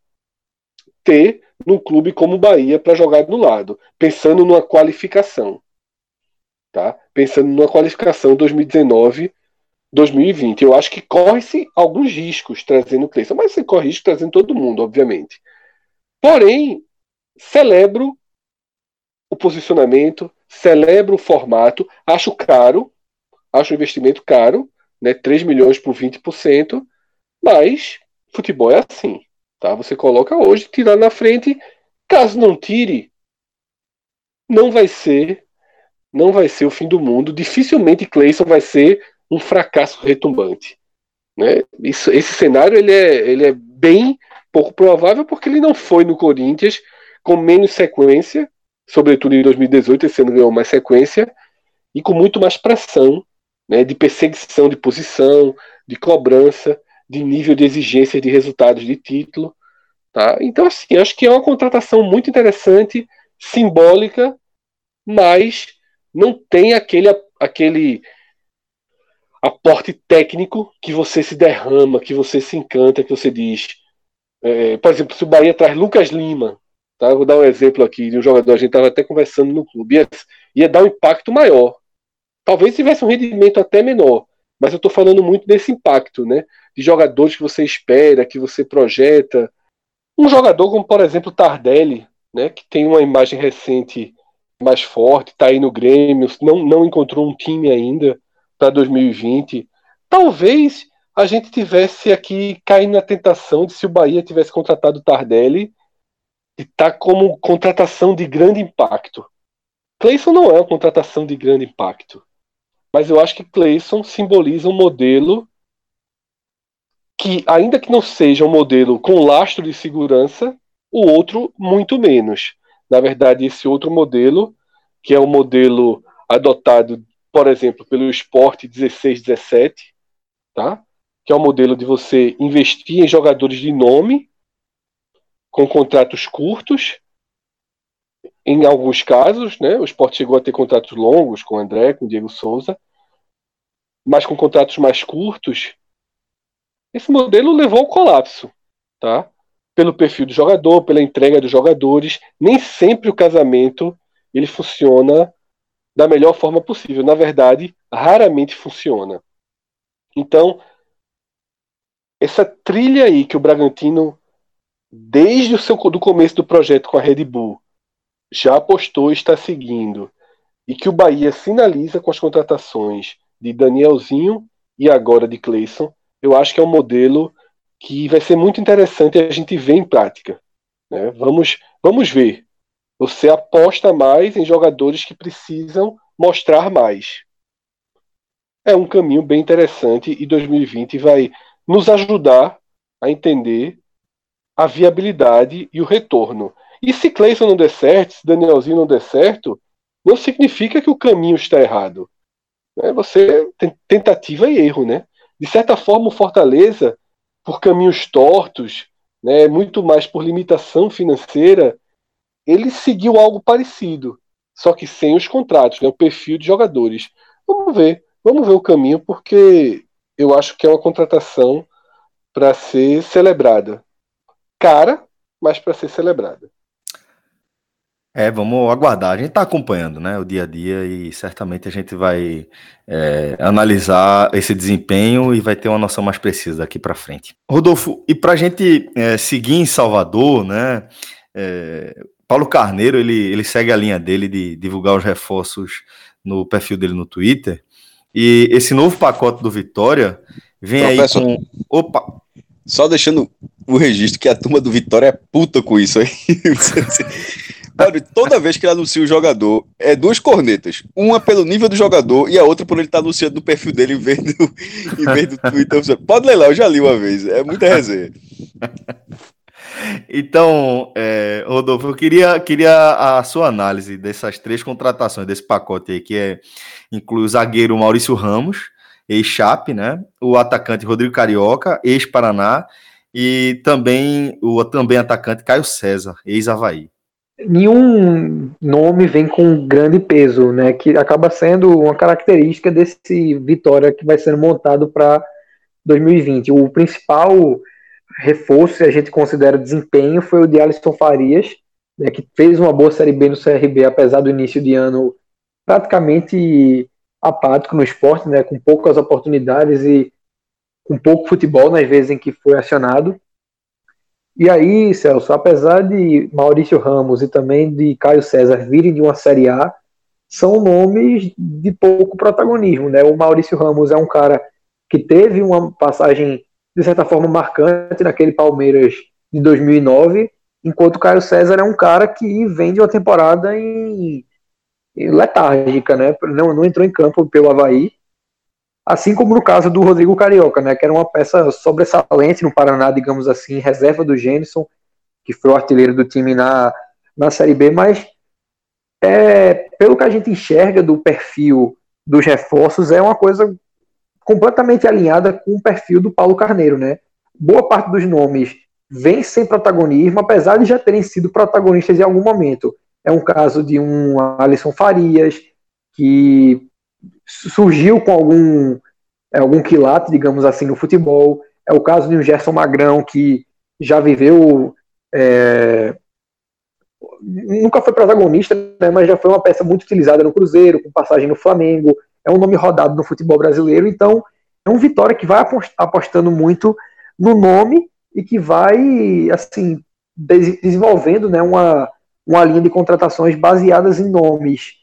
ter num clube como o Bahia para jogar no lado, pensando numa qualificação. Tá? Pensando numa qualificação 2019 2020. Eu acho que corre-se alguns riscos trazendo o Clayson, mas você corre risco trazendo todo mundo, obviamente. Porém, celebro o posicionamento, celebro o formato, acho caro, acho o investimento caro, né, 3 milhões por 20%, mas futebol é assim. Tá? Você coloca hoje, tirar na frente, caso não tire, não vai ser não vai ser o fim do mundo. Dificilmente Clayson vai ser um fracasso retumbante. Né? Isso, esse cenário ele é, ele é bem pouco provável porque ele não foi no Corinthians com menos sequência sobretudo em 2018, esse ano ganhou mais sequência, e com muito mais pressão né, de perseguição de posição, de cobrança, de nível de exigência de resultados de título. Tá? Então, assim, acho que é uma contratação muito interessante, simbólica, mas não tem aquele, aquele aporte técnico que você se derrama, que você se encanta, que você diz. É, por exemplo, se o Bahia traz Lucas Lima, Tá? Vou dar um exemplo aqui de um jogador, a gente estava até conversando no clube, ia, ia dar um impacto maior. Talvez tivesse um rendimento até menor, mas eu estou falando muito desse impacto, né? De jogadores que você espera, que você projeta. Um jogador como, por exemplo, Tardelli, né? Que tem uma imagem recente mais forte, está aí no Grêmio, não, não encontrou um time ainda para 2020. Talvez a gente tivesse aqui caindo na tentação de se o Bahia tivesse contratado Tardelli, está como contratação de grande impacto. Clayson não é uma contratação de grande impacto, mas eu acho que Clayson simboliza um modelo que, ainda que não seja um modelo com lastro de segurança, o outro muito menos. Na verdade, esse outro modelo, que é o modelo adotado, por exemplo, pelo Esporte 16-17, tá? que é o modelo de você investir em jogadores de nome com contratos curtos. Em alguns casos, né, o esporte chegou a ter contratos longos com o André, com o Diego Souza, mas com contratos mais curtos. Esse modelo levou ao colapso, tá? Pelo perfil do jogador, pela entrega dos jogadores, nem sempre o casamento ele funciona da melhor forma possível. Na verdade, raramente funciona. Então, essa trilha aí que o Bragantino desde o seu, do começo do projeto com a Red Bull, já apostou e está seguindo, e que o Bahia sinaliza com as contratações de Danielzinho e agora de Cleison, eu acho que é um modelo que vai ser muito interessante a gente ver em prática. Né? Vamos, vamos ver. Você aposta mais em jogadores que precisam mostrar mais. É um caminho bem interessante e 2020 vai nos ajudar a entender a viabilidade e o retorno. E se Cleison não der certo, se Danielzinho não der certo, não significa que o caminho está errado. Né? Você tem tentativa e erro, né? De certa forma, o Fortaleza, por caminhos tortos, né, muito mais por limitação financeira, ele seguiu algo parecido, só que sem os contratos, né, o perfil de jogadores. Vamos ver, vamos ver o caminho, porque eu acho que é uma contratação para ser celebrada. Cara, mas para ser celebrada. É, vamos aguardar. A gente está acompanhando né, o dia a dia e certamente a gente vai é, analisar esse desempenho e vai ter uma noção mais precisa daqui para frente. Rodolfo, e para a gente é, seguir em Salvador, né, é, Paulo Carneiro ele, ele segue a linha dele de divulgar os reforços no perfil dele no Twitter. E esse novo pacote do Vitória vem Professor, aí com. Opa! Só deixando o registro que a turma do Vitória é puta com isso aí. toda vez que ele anuncia o jogador, é duas cornetas. Uma pelo nível do jogador e a outra por ele estar tá anunciando no perfil dele em vez do, em vez do Twitter. Pode ler lá, eu já li uma vez. É muita resenha. Então, é, Rodolfo, eu queria, queria a sua análise dessas três contratações, desse pacote aí, que é, inclui o zagueiro Maurício Ramos, ex-Chape, né? O atacante Rodrigo Carioca, ex-Paraná, e também o também atacante Caio César, ex-Havaí nenhum nome vem com grande peso, né? Que acaba sendo uma característica desse Vitória que vai sendo montado para 2020. O principal reforço, se a gente considera desempenho, foi o de Alisson Farias, né, que fez uma boa Série B no CRB, apesar do início de ano praticamente apático no esporte, né, com poucas oportunidades e com pouco futebol nas vezes em que foi acionado. E aí, Celso, apesar de Maurício Ramos e também de Caio César virem de uma Série A, são nomes de pouco protagonismo, né? O Maurício Ramos é um cara que teve uma passagem de certa forma marcante naquele Palmeiras de 2009, enquanto o Caio César é um cara que vem de uma temporada em, em letárgica, né? Não, não entrou em campo pelo Havaí, Assim como no caso do Rodrigo Carioca, né, que era uma peça sobressalente no Paraná, digamos assim, reserva do Gênison, que foi o artilheiro do time na, na Série B, mas é, pelo que a gente enxerga do perfil dos reforços, é uma coisa completamente alinhada com o perfil do Paulo Carneiro, né? Boa parte dos nomes vem sem protagonismo, apesar de já terem sido protagonistas em algum momento. É um caso de um Alisson Farias, que surgiu com algum, é, algum quilate, digamos assim, no futebol. É o caso de um Gerson Magrão, que já viveu. É, nunca foi protagonista, né, mas já foi uma peça muito utilizada no Cruzeiro, com passagem no Flamengo. É um nome rodado no futebol brasileiro, então é um Vitória que vai apostando muito no nome e que vai assim desenvolvendo né, uma, uma linha de contratações baseadas em nomes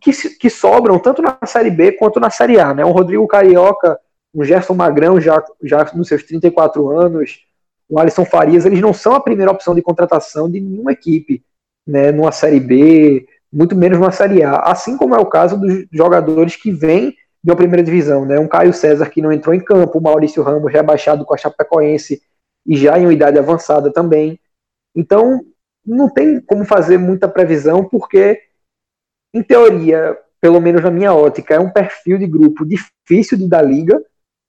que, que sobram tanto na Série B quanto na Série A. Né? O Rodrigo Carioca, o Gerson Magrão, já, já nos seus 34 anos, o Alisson Farias, eles não são a primeira opção de contratação de nenhuma equipe, né? numa Série B, muito menos numa Série A. Assim como é o caso dos jogadores que vêm de uma primeira divisão. Né? Um Caio César que não entrou em campo, o Maurício Ramos rebaixado com a Chapecoense e já em uma idade avançada também. Então, não tem como fazer muita previsão, porque em teoria, pelo menos na minha ótica, é um perfil de grupo difícil de dar liga,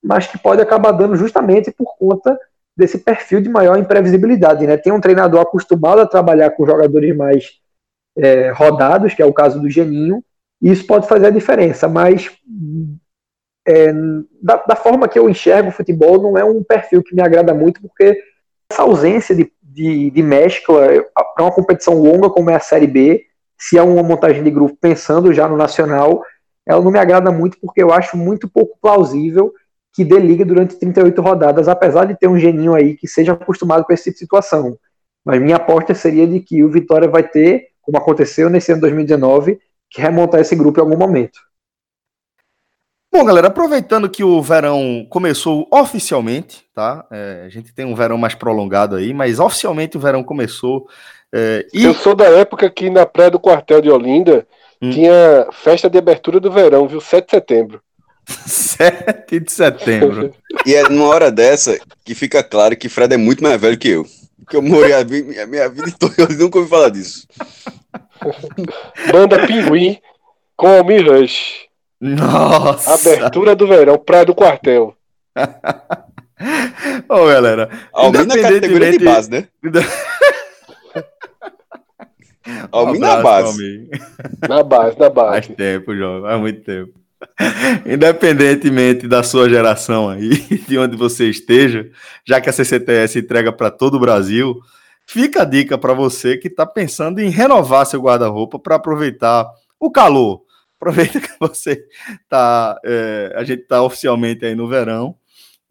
mas que pode acabar dando justamente por conta desse perfil de maior imprevisibilidade. Né? Tem um treinador acostumado a trabalhar com jogadores mais é, rodados, que é o caso do Geninho, e isso pode fazer a diferença, mas é, da, da, forma que eu enxergo o futebol, não é um perfil que me agrada muito, porque essa ausência de, de, de mescla para uma competição longa como é a Série B, se é uma montagem de grupo pensando já no nacional, ela não me agrada muito porque eu acho muito pouco plausível que dê liga durante 38 rodadas, apesar de ter um geninho aí que seja acostumado com esse tipo de situação. Mas minha aposta seria de que o Vitória vai ter, como aconteceu nesse ano 2019, que remontar esse grupo em algum momento. Bom, galera, aproveitando que o verão começou oficialmente, tá? É, a gente tem um verão mais prolongado aí, mas oficialmente o verão começou. É, e... Eu sou da época que na praia do quartel de Olinda hum. tinha festa de abertura do verão, viu? 7 de setembro. 7 de setembro. e é numa hora dessa que fica claro que Fred é muito mais velho que eu. Porque eu morei a minha, minha vida toda, eu nunca ouvi falar disso. Banda Pinguim com Almir Rush. Nossa! Abertura do verão, Praia do Quartel. Ô, oh, galera. Almir na categoria de base, né? Almir na base. Na base, na base. Faz tempo, João, faz muito tempo. Independentemente da sua geração aí, de onde você esteja, já que a CCTS entrega para todo o Brasil, fica a dica para você que está pensando em renovar seu guarda-roupa para aproveitar o calor. Aproveita que você tá, é, a gente está oficialmente aí no verão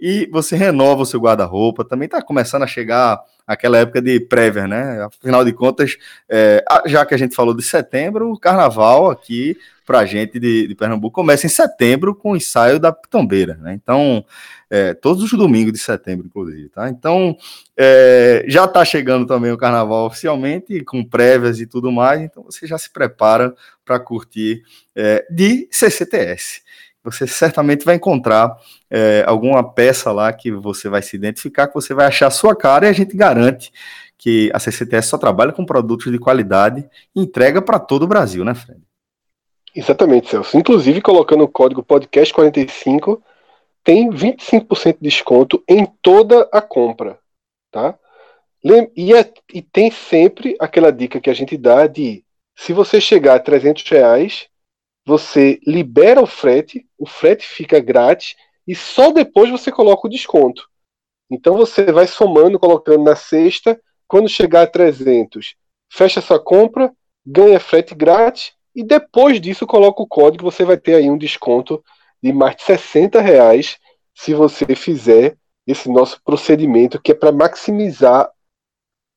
e você renova o seu guarda-roupa. Também está começando a chegar aquela época de prévia, né? Afinal de contas, é, já que a gente falou de setembro, o carnaval aqui para a gente de, de, Pernambuco começa em setembro com o ensaio da Pitombeira, né? Então, é, todos os domingos de setembro, inclusive, tá? Então, é, já está chegando também o carnaval oficialmente, com prévias e tudo mais, então você já se prepara para curtir é, de CCTS. Você certamente vai encontrar é, alguma peça lá que você vai se identificar, que você vai achar a sua cara e a gente garante que a CCTS só trabalha com produtos de qualidade e entrega para todo o Brasil, né, Fred? Exatamente, Celso. Inclusive, colocando o código podcast45, tem 25% de desconto em toda a compra, tá? E, é, e, tem sempre aquela dica que a gente dá de se você chegar a 300 reais, você libera o frete, o frete fica grátis e só depois você coloca o desconto. Então você vai somando, colocando na sexta, quando chegar a 300, fecha sua compra, ganha frete grátis e depois disso coloca o código, você vai ter aí um desconto de mais de 60 reais se você fizer esse nosso procedimento que é para maximizar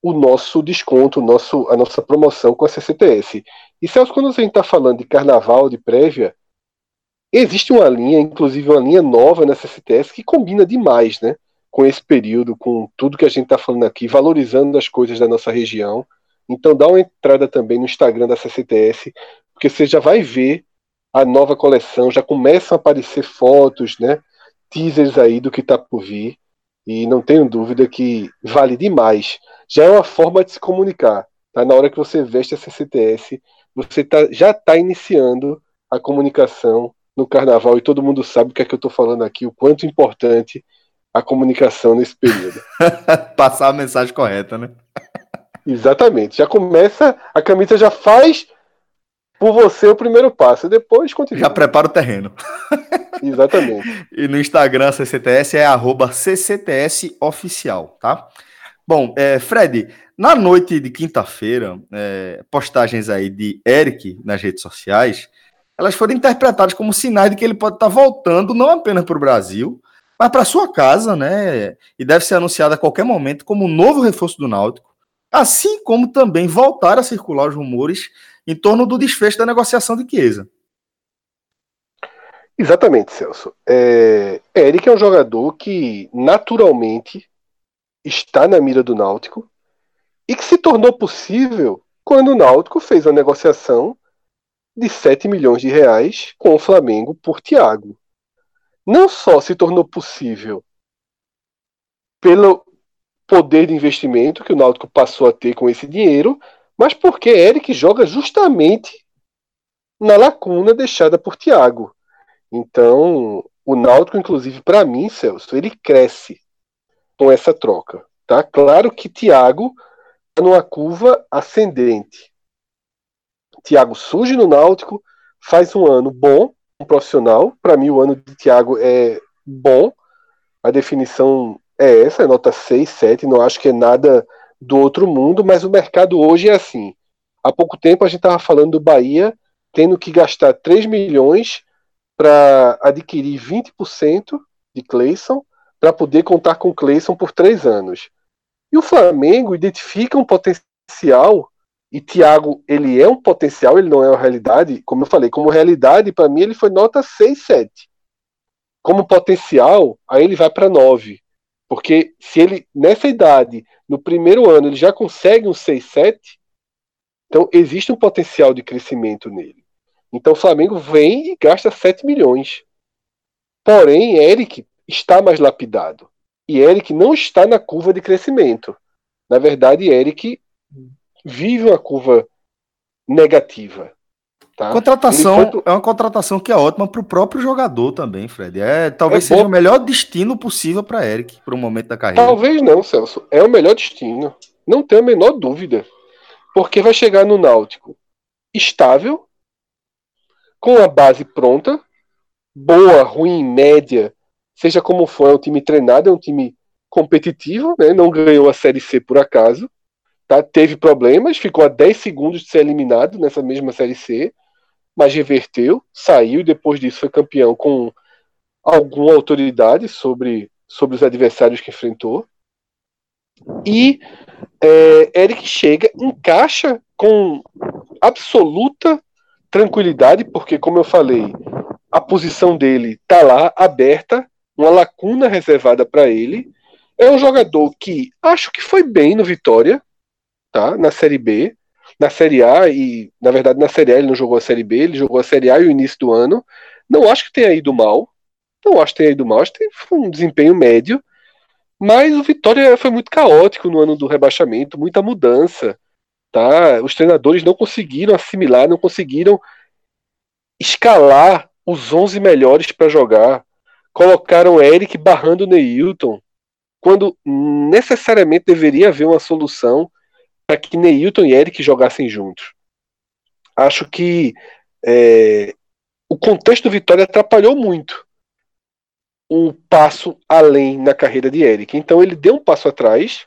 o nosso desconto, o nosso, a nossa promoção com a CCTS. E Celso, quando a gente está falando de carnaval, de prévia, existe uma linha, inclusive uma linha nova na CCTS que combina demais, né? Com esse período, com tudo que a gente está falando aqui, valorizando as coisas da nossa região. Então dá uma entrada também no Instagram da CCTS, porque você já vai ver a nova coleção, já começam a aparecer fotos, né, teasers aí do que está por vir, e não tenho dúvida que vale demais. Já é uma forma de se comunicar. Tá? Na hora que você veste a CCTS, você tá, já está iniciando a comunicação no carnaval, e todo mundo sabe o que é que eu estou falando aqui, o quanto importante a comunicação nesse período. Passar a mensagem correta, né? Exatamente. Já começa, a camisa já faz por você o primeiro passo. Depois continua. Já prepara o terreno. Exatamente. e no Instagram CCTS é arroba CCTS oficial, tá? Bom, é, Fred, na noite de quinta-feira, é, postagens aí de Eric nas redes sociais, elas foram interpretadas como sinais de que ele pode estar voltando não apenas para o Brasil, mas para sua casa, né? E deve ser anunciado a qualquer momento como um novo reforço do Náutico, assim como também voltar a circular os rumores em torno do desfecho da negociação de Chiesa. Exatamente, Celso. É, Eric é um jogador que naturalmente está na mira do Náutico e que se tornou possível quando o Náutico fez a negociação de 7 milhões de reais com o Flamengo por Thiago. Não só se tornou possível pelo poder de investimento que o Náutico passou a ter com esse dinheiro, mas porque Eric joga justamente na lacuna deixada por Thiago. Então, o Náutico, inclusive, para mim, Celso, ele cresce com essa troca. Tá? Claro que Thiago está numa curva ascendente. Thiago surge no Náutico, faz um ano bom, um profissional. Para mim, o ano de Thiago é bom. A definição é essa, é nota 6, 7. Não acho que é nada do outro mundo, mas o mercado hoje é assim. Há pouco tempo a gente estava falando do Bahia tendo que gastar 3 milhões para adquirir 20% de Cleison para poder contar com Cleison por três anos. E o Flamengo identifica um potencial, e Thiago, ele é um potencial, ele não é uma realidade, como eu falei, como realidade, para mim ele foi nota 6, 7. Como potencial, aí ele vai para 9. Porque se ele, nessa idade, no primeiro ano, ele já consegue um 6, 7, então existe um potencial de crescimento nele. Então o Flamengo vem e gasta 7 milhões. Porém, Eric está mais lapidado. E Eric não está na curva de crescimento. Na verdade, Eric vive uma curva negativa. Tá? Contratação foi... é uma contratação que é ótima para o próprio jogador também, Fred. É talvez é seja bom... o melhor destino possível para Eric para o momento da carreira. Talvez não, Celso. É o melhor destino. Não tenho a menor dúvida. Porque vai chegar no Náutico estável, com a base pronta, boa, ruim, média, seja como for, é um time treinado, é um time competitivo, né? não ganhou a Série C por acaso, tá? teve problemas, ficou a 10 segundos de ser eliminado nessa mesma Série C, mas reverteu, saiu e depois disso foi campeão com alguma autoridade sobre, sobre os adversários que enfrentou. E é, Eric chega, encaixa com absoluta tranquilidade, porque, como eu falei, a posição dele tá lá aberta, uma lacuna reservada para ele. É um jogador que acho que foi bem no Vitória, tá? Na Série B, na Série A e na verdade na Série A ele não jogou a Série B, ele jogou a Série A e o início do ano. Não acho que tenha ido mal, não acho que tenha ido mal, acho que foi um desempenho médio. Mas o Vitória foi muito caótico no ano do rebaixamento, muita mudança. Tá? Os treinadores não conseguiram assimilar, não conseguiram escalar os 11 melhores para jogar. Colocaram Eric barrando Neilton, quando necessariamente deveria haver uma solução para que Neilton e Eric jogassem juntos. Acho que é, o contexto do Vitória atrapalhou muito um passo além na carreira de Eric. Então ele deu um passo atrás,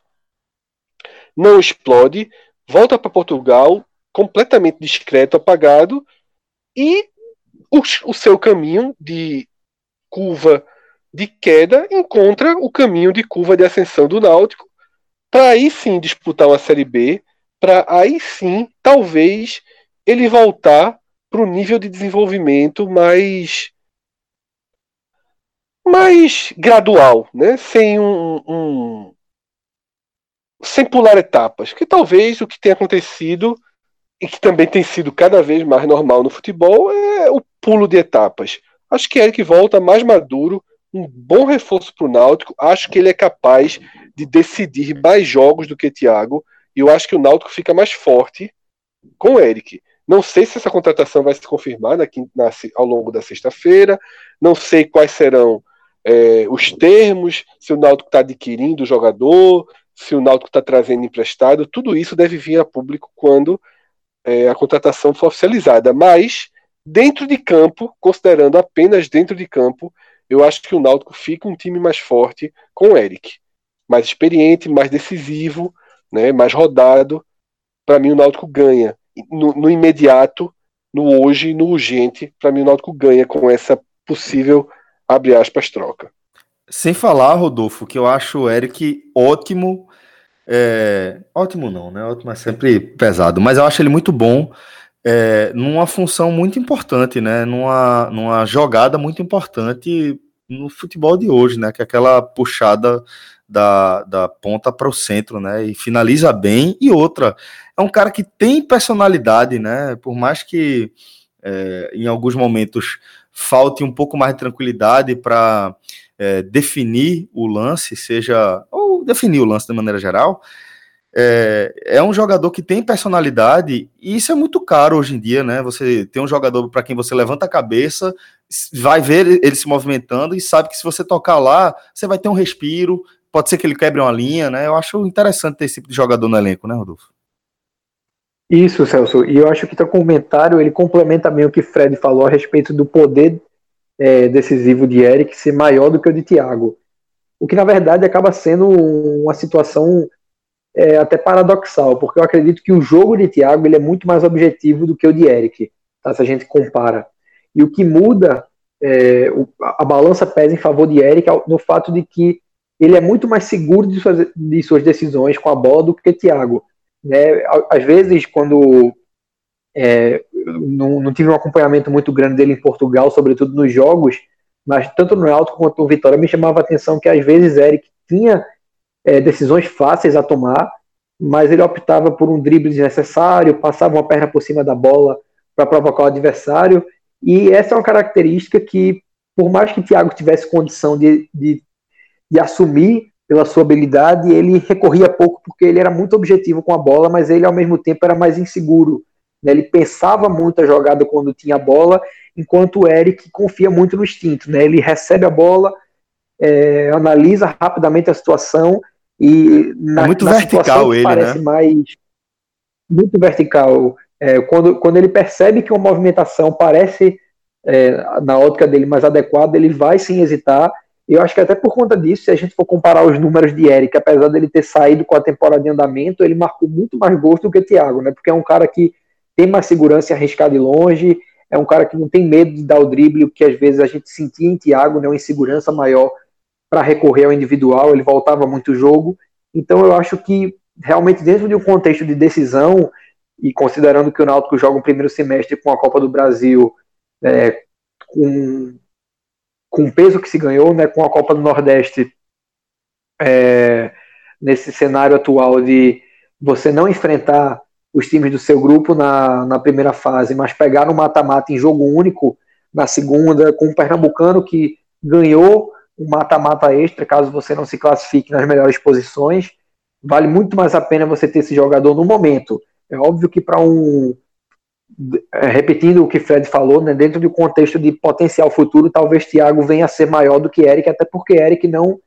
não explode, volta para Portugal completamente discreto, apagado e o, o seu caminho de curva de queda encontra o caminho de curva de ascensão do Náutico para aí sim disputar uma Série B, para aí sim talvez ele voltar para o nível de desenvolvimento mais mais gradual, né? sem um, um, sem pular etapas, que talvez o que tenha acontecido e que também tem sido cada vez mais normal no futebol é o pulo de etapas. Acho que Eric volta mais maduro, um bom reforço para o Náutico. Acho que ele é capaz de decidir mais jogos do que Thiago. E eu acho que o Náutico fica mais forte com o Eric. Não sei se essa contratação vai se confirmar na, na, ao longo da sexta-feira. Não sei quais serão é, os termos, se o Náutico está adquirindo o jogador, se o Náutico está trazendo emprestado. Tudo isso deve vir a público quando é, a contratação for oficializada. Mas, dentro de campo, considerando apenas dentro de campo, eu acho que o Náutico fica um time mais forte com o Eric. Mais experiente, mais decisivo, né, mais rodado. Para mim, o Náutico ganha. No, no imediato, no hoje, no urgente, para mim, o Náutico ganha com essa possível abre aspas, troca. Sem falar, Rodolfo, que eu acho o Eric ótimo. É... Ótimo não, né? Ótimo é sempre pesado, mas eu acho ele muito bom é, numa função muito importante, né? Numa, numa jogada muito importante no futebol de hoje, né? Que é aquela puxada da, da ponta para o centro, né? E finaliza bem. E outra, é um cara que tem personalidade, né? Por mais que é, em alguns momentos falte um pouco mais de tranquilidade para é, definir o lance, seja. ou definir o lance de maneira geral. É, é, um jogador que tem personalidade e isso é muito caro hoje em dia, né? Você tem um jogador para quem você levanta a cabeça, vai ver ele se movimentando e sabe que se você tocar lá, você vai ter um respiro, pode ser que ele quebre uma linha, né? Eu acho interessante ter esse tipo de jogador no elenco, né, Rodolfo? Isso, Celso. E eu acho que teu comentário ele complementa bem o que Fred falou a respeito do poder é, decisivo de Eric ser maior do que o de Thiago. O que na verdade acaba sendo uma situação é, até paradoxal, porque eu acredito que o jogo de Thiago ele é muito mais objetivo do que o de Eric, tá? se a gente compara. E o que muda, é, a balança pesa em favor de Eric no fato de que ele é muito mais seguro de suas, de suas decisões com a bola do que Thiago. Né? Às vezes, quando é, não, não, tive um acompanhamento muito grande dele em Portugal, sobretudo nos jogos, mas tanto no Alto quanto no Vitória me chamava a atenção que às vezes Eric tinha é, decisões fáceis a tomar, mas ele optava por um drible desnecessário, passava uma perna por cima da bola para provocar o adversário, e essa é uma característica que, por mais que Thiago tivesse condição de, de de assumir pela sua habilidade, ele recorria pouco porque ele era muito objetivo com a bola, mas ele ao mesmo tempo era mais inseguro. Né? Ele pensava muito a jogada quando tinha a bola, enquanto o Eric confia muito no instinto. Né? Ele recebe a bola, é, analisa rapidamente a situação e na, é muito na vertical ele, parece né? mais muito vertical. É, quando, quando ele percebe que uma movimentação parece é, na ótica dele mais adequada, ele vai sem hesitar eu acho que até por conta disso, se a gente for comparar os números de Eric, apesar dele ter saído com a temporada de andamento, ele marcou muito mais gols do que Thiago, né? Porque é um cara que tem mais segurança em arriscar de longe, é um cara que não tem medo de dar o drible, o que às vezes a gente sentia em Thiago, né? Uma insegurança maior para recorrer ao individual, ele voltava muito o jogo. Então eu acho que realmente dentro de um contexto de decisão e considerando que o Náutico joga o primeiro semestre com a Copa do Brasil é, com com o peso que se ganhou, né, com a Copa do Nordeste, é, nesse cenário atual de você não enfrentar os times do seu grupo na, na primeira fase, mas pegar no mata-mata em jogo único na segunda, com o Pernambucano que ganhou um mata-mata extra, caso você não se classifique nas melhores posições, vale muito mais a pena você ter esse jogador no momento. É óbvio que para um, repetindo o que Fred falou, né, dentro do contexto de potencial futuro, talvez Thiago venha a ser maior do que Eric, até porque Eric não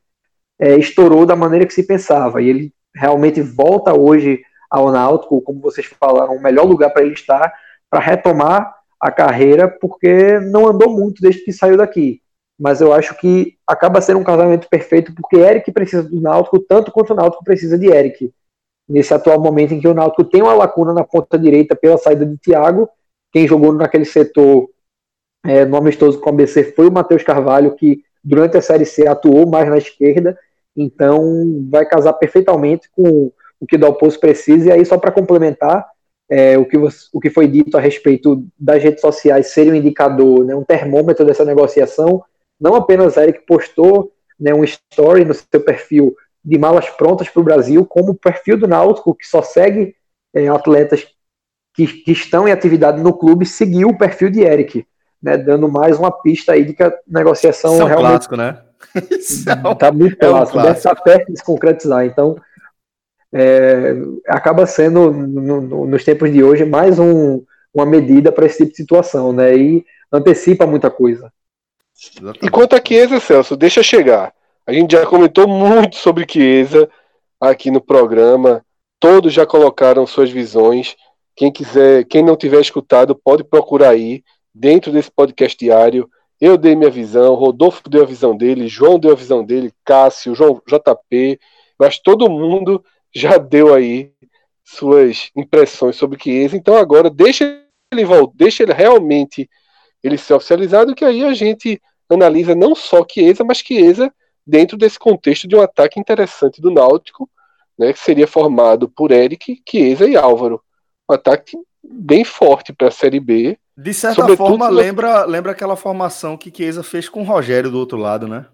é, estourou da maneira que se pensava. E ele realmente volta hoje ao Náutico, como vocês falaram, o melhor lugar para ele estar, para retomar a carreira, porque não andou muito desde que saiu daqui. Mas eu acho que acaba sendo um casamento perfeito, porque Eric precisa do Náutico tanto quanto o Náutico precisa de Eric nesse atual momento em que o Náutico tem uma lacuna na ponta direita pela saída de Thiago. Quem jogou naquele setor é, no amistoso com o ABC foi o Matheus Carvalho, que durante a Série C atuou mais na esquerda, então vai casar perfeitamente com o que o Dalpozo precisa. E aí, só para complementar, é, o, que você, o que foi dito a respeito das redes sociais serem um indicador, né, um termômetro dessa negociação, não apenas Eric postou né, um story no seu perfil de malas prontas para o Brasil, como o perfil do Náutico, que só segue é, atletas que, que, estão em atividade no clube, seguiu o perfil de Eric, né, dando mais uma pista aí de que a negociação Isso é realmente clássico, né? Está é muito é clássico, um deve estar perto de se concretizar. Então, é, acaba sendo, no, no, nos tempos de hoje, mais um, uma medida para esse tipo de situação, né? E antecipa muita coisa. E quanto a Chiesa, Celso, deixa chegar. A gente já comentou muito sobre Chiesa aqui no programa. Todos já colocaram suas visões. Quem quiser, quem não tiver escutado, pode procurar aí dentro desse podcast diário. Eu dei minha visão, Rodolfo deu a visão dele, João deu a visão dele, Cássio, João JP. Que todo mundo já deu aí suas impressões sobre Chiesa. Então agora deixa ele deixa ele realmente ele ser oficializado, que aí a gente analisa não só Chiesa, mas Chiesa dentro desse contexto de um ataque interessante do Náutico, né, que seria formado por Eric, Chiesa e Álvaro. Um ataque bem forte para a Série B. De certa forma, lembra, lembra aquela formação que Chiesa fez com o Rogério do outro lado, né?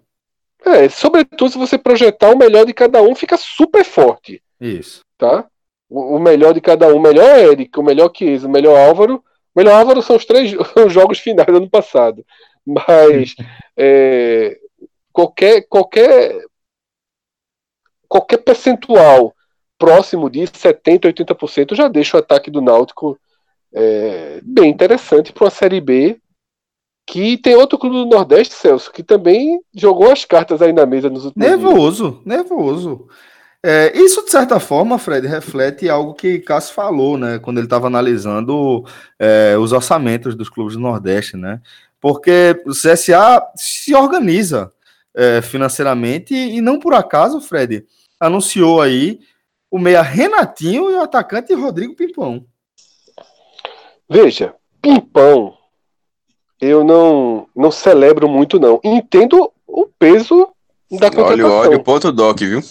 É, sobretudo se você projetar o melhor de cada um, fica super forte. Isso. Tá? O, o melhor de cada um, o melhor Eric, o melhor Chiesa, o melhor Álvaro. O melhor Álvaro são os três os jogos finais do ano passado. Mas é, qualquer qualquer qualquer percentual próximo de 70, 80% já deixa o ataque do Náutico é, bem interessante para uma Série B que tem outro clube do Nordeste, Celso, que também jogou as cartas aí na mesa nos últimos Nervoso, dias. nervoso. É, isso, de certa forma, Fred, reflete algo que Cássio falou, né, quando ele estava analisando é, os orçamentos dos clubes do Nordeste, né? Porque o CSA se organiza é, financeiramente e não por acaso, Fred, anunciou aí o meia Renatinho e o atacante Rodrigo Pimpão. Veja, Pimpão, eu não não celebro muito não. Entendo o peso da Olha, contratação. olha o ponto doc, viu?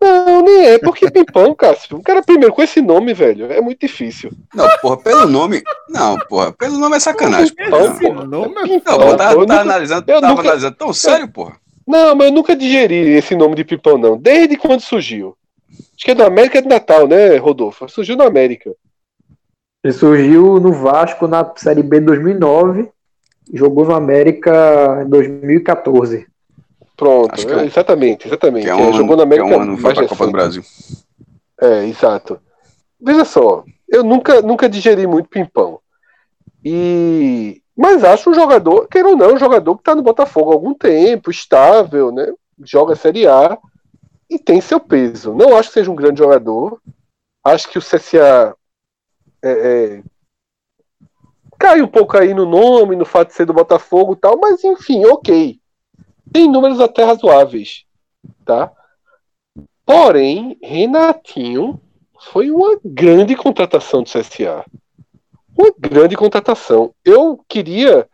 Não, nem é. Porque Pimpão, Cássio. O cara, primeiro, com esse nome, velho, é muito difícil. Não, porra, pelo nome. Não, porra, pelo nome é sacanagem. Pimpão, porra. nome é Pimpão, Não, tá, eu tá nunca- analisando, eu tava nunca- analisando tão sério, porra. Não, mas eu nunca digeri esse nome de Pimpão, não. Desde quando surgiu. Acho que é do América de Natal, né, Rodolfo? Surgiu no América. Ele surgiu no Vasco na Série B de 2009, jogou no América em 2014. Pronto, é, exatamente, exatamente. Que é É, um, jogou na que é América um ano foi pra Copa do. Brasil. É, exato. Veja só, eu nunca, nunca digeri muito Pimpão. E mas acho um jogador, queira ou não, um jogador que está no Botafogo há algum tempo, estável, né? Joga Série A e tem seu peso. Não acho que seja um grande jogador. Acho que o CSA é, é, cai um pouco aí no nome, no fato de ser do Botafogo e tal, mas enfim, ok. Tem números até razoáveis, tá? Porém, Renatinho foi uma grande contratação do CSA. Uma grande contratação. Eu queria,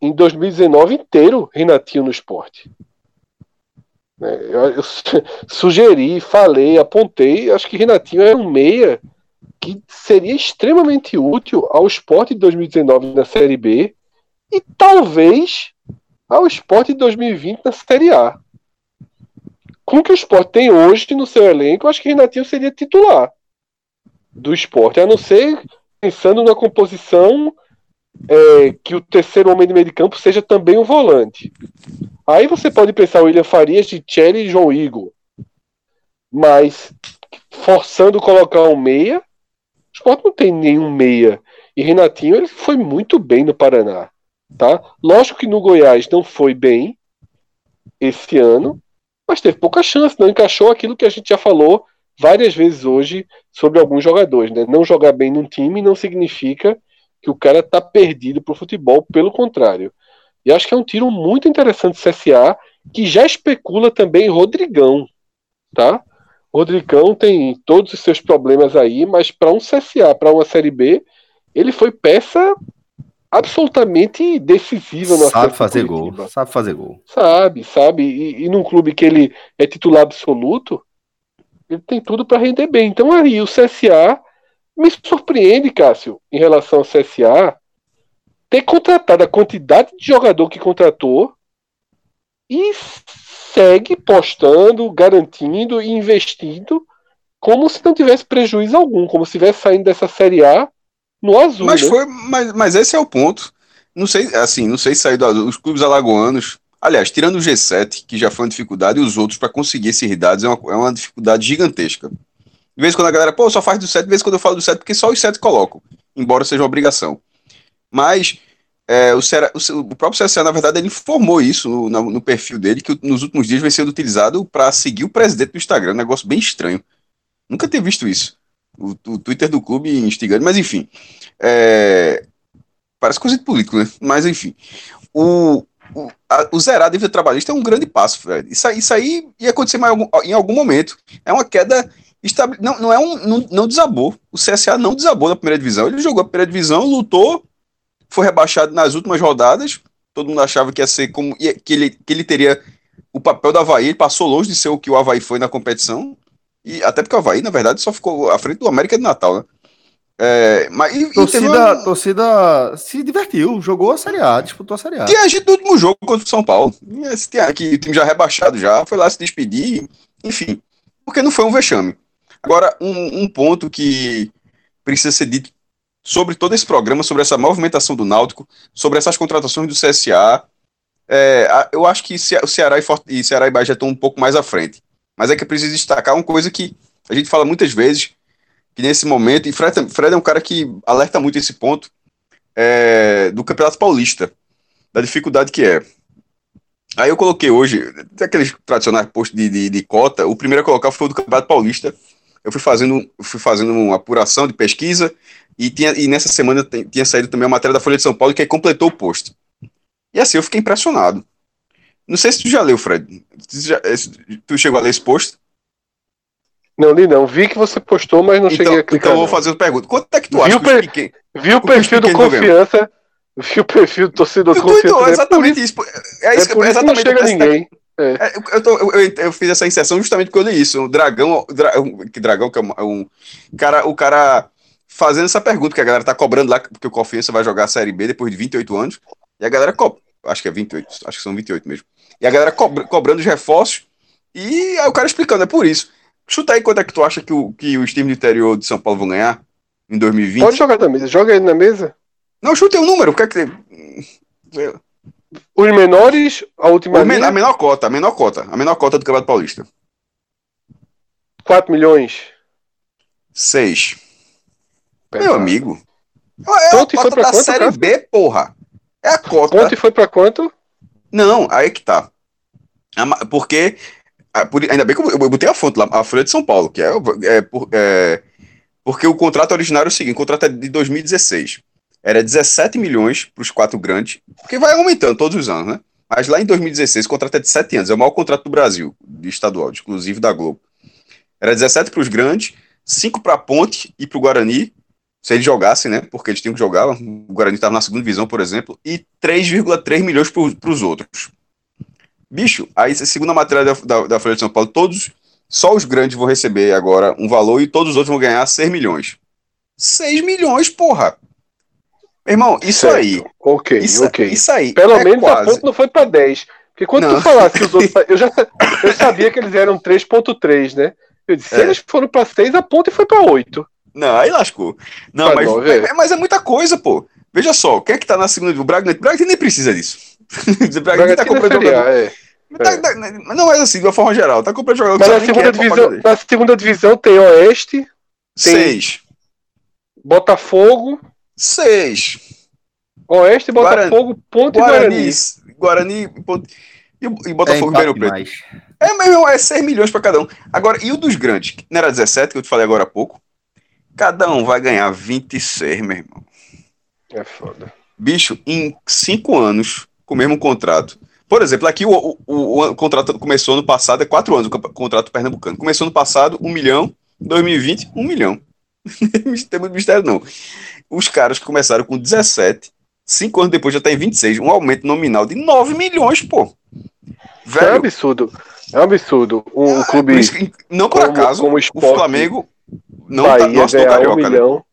em 2019 inteiro, Renatinho no esporte. Né, Eu, eu su- sugeri, falei, apontei. Acho que Renatinho é um meia que seria extremamente útil ao esporte de 2019 na Série B e talvez ao esporte de 2020 na Série A. Com o que o esporte tem hoje no seu elenco, acho que Renatinho seria titular do esporte, a não ser pensando na composição é, que o terceiro homem de meio de campo seja também um volante. Aí você pode pensar William Farias de Chelly e João Igor. Mas forçando colocar um meia, o esporte não tem nenhum meia. E Renatinho ele foi muito bem no Paraná. Tá? Lógico que no Goiás não foi bem esse ano, mas teve pouca chance, não encaixou aquilo que a gente já falou várias vezes hoje sobre alguns jogadores. Né? Não jogar bem num time não significa que o cara tá perdido pro futebol, pelo contrário. E acho que é um tiro muito interessante do CSA, que já especula também Rodrigão, tá? Rodrigão tem todos os seus problemas aí, mas para um CSA, para uma Série B, ele foi peça absolutamente decisiva no Sabe fazer Curitiba. gol. Sabe fazer gol. Sabe, sabe. E, e num clube que ele é titular absoluto, ele tem tudo para render bem. Então aí o CSA me surpreende, Cássio, em relação ao CSA, ter contratado a quantidade de jogador que contratou e segue postando, garantindo e investindo como se não tivesse prejuízo algum, como se estivesse saindo dessa Série A no azul. Mas né? foi, mas, mas esse é o ponto. Não sei, assim, não sei sair do azul. Os clubes alagoanos, aliás, tirando o G7, que já foi uma dificuldade, e os outros para conseguir esses dados é uma, é uma dificuldade gigantesca. De vez em quando a galera, pô, só faz do 7, de vez em quando eu falo do 7, porque só os 7 colocam, embora seja uma obrigação. Mas é, o, Ceará- o, o próprio CSA, na verdade, ele informou isso no, no- no perfil dele, que nos últimos dias vem sendo utilizado para seguir o presidente do Instagram, um negócio bem estranho. Nunca ter visto isso. O, o Twitter do clube instigando, mas enfim. É, parece coisa de político, né? Mas enfim. O, o, o zerar a dívida trabalhista é um grande passo, velho. Isso, isso aí ia acontecer mais algum- em algum momento. É uma queda. estabe- Não, não é um. Não, não desabou. O CSA não desabou na primeira divisão. Ele jogou a primeira divisão, lutou, foi rebaixado nas últimas rodadas. Todo mundo achava que ia ser como. que, ele, que ele teria o papel do Havaí. Ele passou longe de ser o que o Havaí foi na competição. E até porque o Havaí, na verdade, só ficou à frente do América de Natal, né? É, mas, e, e Torcida, uma- torcida se divertiu, jogou a Série A, disputou a Série A. Tinha gente do último jogo contra o São Paulo. Tinha que o time já rebaixado já, foi lá se despedir, enfim. Porque não foi um vexame. Agora, um, um ponto que precisa ser dito sobre todo esse programa, sobre essa movimentação do Náutico, sobre essas contratações do CSA. é, eu acho que o Ceará e, Fort- e Ceará e Bahia já estão um pouco mais à frente. Mas é que é preciso destacar uma coisa que a gente fala muitas vezes, que nesse momento, e Fred, Fred é um cara que alerta muito esse ponto, é, do Campeonato Paulista da dificuldade que é. Aí eu coloquei hoje, tem aqueles tradicionais posts de, de, de cota, o primeiro a colocar foi o do Campeonato Paulista. Eu fui fazendo, fui fazendo uma apuração de pesquisa e, tinha, e nessa semana tem- tinha saído também a matéria da Folha de São Paulo que completou o post. E assim, eu fiquei impressionado. Não sei se tu já leu, Fred. Tu, já- tu chegou a ler esse post? Não li não. Vi que você postou, mas não Então, cheguei a clicar. então eu vou fazer a pergunta. Quanto é que tu Viu, acha que Per-. Vi o o que os perfil do confiança. Vi o perfil do torcedor tu- confiança. né? exatamente isso. É, É isso que- por isso que não exatamente. chega ninguém. É, eu, eu, tô- eu- eu- fiz essa inserção justamente porque eu li isso. O dragão, o dra- um- que dragão que é um, é um cara, o cara fazendo essa pergunta, porque a galera tá cobrando lá, porque o Confiança vai jogar a Série B depois de 28 anos, e a galera cobra, acho que é 28, acho que são 28 mesmo. E a galera cobra- cobrando os reforços, e aí o cara explicando, é por isso. Chuta aí quanto é que tu acha que, o, que os times do interior de São Paulo vão ganhar em 2020? Pode jogar na mesa. Joga aí na mesa. Não, chuta aí um número, o que é que... Os menores, a última O men- a menor cota, a menor cota, a menor cota do Campeonato Paulista. 4 milhões. 6. Meu amigo. É a Ponto e foi cota da quanto, Série cara? B, porra. É a cota. Ponto e foi pra quanto? Não, aí que tá. A Porque. A- por- Ainda bem que eu botei a fonte lá, a Folha de São Paulo, que é, é, por- é- porque o contrato originário é o seguinte: o contrato é de 2016. Era 17 milhões para os quatro grandes, porque vai aumentando todos os anos, né? Mas lá em 2016 o contrato é de 7 anos, é o maior contrato do Brasil, de estadual, exclusivo da Globo. Era 17 para os grandes, 5 para a Ponte e para o Guarani, se eles jogassem, né? Porque eles tinham que jogar. O Guarani estava na segunda divisão, por exemplo, e 3,3 milhões para os outros. Bicho, aí, segundo a matéria da, da, da Folha de São Paulo, todos, só os grandes vão receber agora um valor e todos os outros vão ganhar 6 milhões. 6 milhões, porra! Meu irmão, isso Certo. aí. Ok, Isso, ok. isso aí. Pelo é menos a quase. ponto não foi pra 10. Porque quando Não. tu falasse que os outros. Eu já eu sabia que eles eram 3.3, né? Eu disse, se É. eles foram pra 6, a ponte foi pra 8. Não, aí lascou. Não, Tá mas, bom, velho. é, mas é muita coisa, pô. Veja só, quem é que tá na segunda? O Bragantino. O Bragantino nem precisa disso. o Bragantino tá Bragantino é comprando A, jogador. É. Tá- tá- não, mas assim, de uma forma geral, tá comprando jogador que Mas na segunda, é divisão, na segunda divisão tem Oeste, tem- Seis. Botafogo, Seis. Oeste, Botafogo, Ponte e Guarani. Guarani. Guarani. Ponte- E, e É Botafogo e empate Ribeirão Preto. demais. É, é 6 milhões pra cada um. Agora, e o dos grandes? que Não era 17, que eu te falei agora há pouco? Cada um vai ganhar 26, meu irmão. É foda. Bicho, em 5 anos, com o mesmo contrato. Por exemplo, aqui o, o, o- o contrato começou no passado, é 4 anos o contrato pernambucano. Começou no passado, 1 milhão. 2020, 1 milhão. Não tem muito mistério, não. Os caras começaram com 17, 5 anos depois já tá em 26. Um aumento nominal de 9 milhões, pô. Isso é um Velho, absurdo. É um absurdo. Um é clube não por como- acaso, como o esporte, Flamengo não tá, Bahia não assinou ganhar um carioca, né? milhão.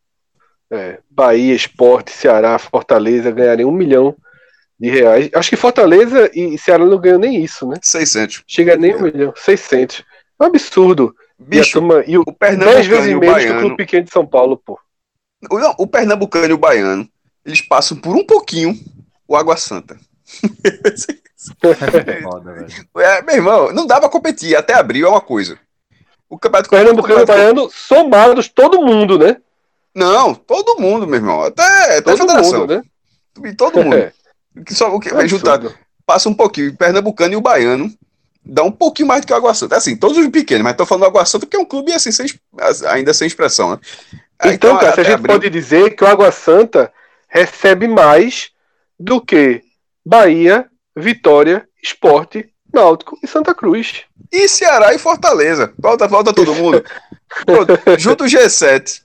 É, Bahia, Esporte, Ceará, Fortaleza ganharem um milhão de reais. Acho que Fortaleza e Ceará não ganham nem isso, né? 600. Chega nem um milhão. 600. É um absurdo. E, a Bicho, turma, e o o 10 Pernambucano vezes e o menos que o Baiano, clube pequeno de São Paulo, pô. o, não, o Pernambucano e o Baiano, eles passam por um pouquinho o Água Santa. Foda, velho. É, meu irmão, não dá pra competir, até abril é uma coisa. O campeonato Pernambucano e Baiano somados, todo mundo, né? Não, todo mundo, meu irmão. Até, até a Todo federação. mundo, né? E Todo mundo. É, Só, o que é vai juntar, absurdo. passa um pouquinho. O Pernambucano e o Baiano dá um pouquinho mais do que o Água Santa. Assim, todos os pequenos, mas tô falando do Água Santa porque é um clube assim, sem, ainda sem expressão, né? Ah, Então, cara, se a até gente pode dizer que o Água Santa recebe mais do que Bahia, Vitória, Esporte, Náutico e Santa Cruz. E Ceará e Fortaleza. Falta, falta todo mundo. Pronto, junto o G7,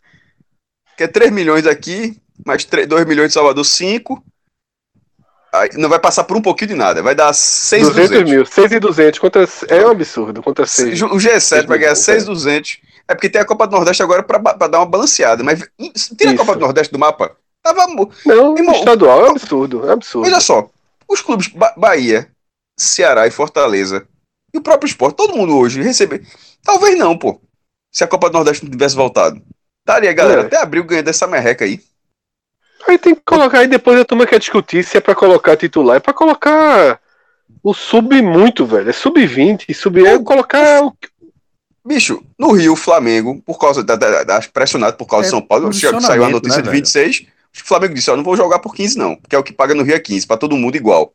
que é 3 milhões aqui, mais 3, 2 milhões de Salvador, 5. Não vai passar por um pouquinho de nada. Vai dar 6 200 200. mil, 6 e 200 contra, é um absurdo contra 6. O G7 vai ganhar 6 seis 200. É porque tem a Copa do Nordeste agora pra dar uma balanceada. Mas tira a. Copa do Nordeste do mapa. Tava, Não, Irmão, estadual é um absurdo, é um absurdo. Olha só, os clubes Ba- Bahia, Ceará e Fortaleza, e o próprio esporte, todo mundo hoje receber. Talvez não, pô. Se a Copa do Nordeste não tivesse voltado. Estaria, galera, É. até abril ganhando essa merreca aí. Aí tem que colocar, aí depois a turma quer discutir se é pra colocar titular, é pra colocar o sub muito, velho. É sub-20, sub é colocar o Bicho, no Rio, o Flamengo, por causa da, da, da- pressionado por causa É de São Paulo, saiu a posicionamento, notícia né, de velho? 26, o Flamengo disse, ó, não vou jogar por 15 não, porque é o que paga no Rio é 15, pra todo mundo igual.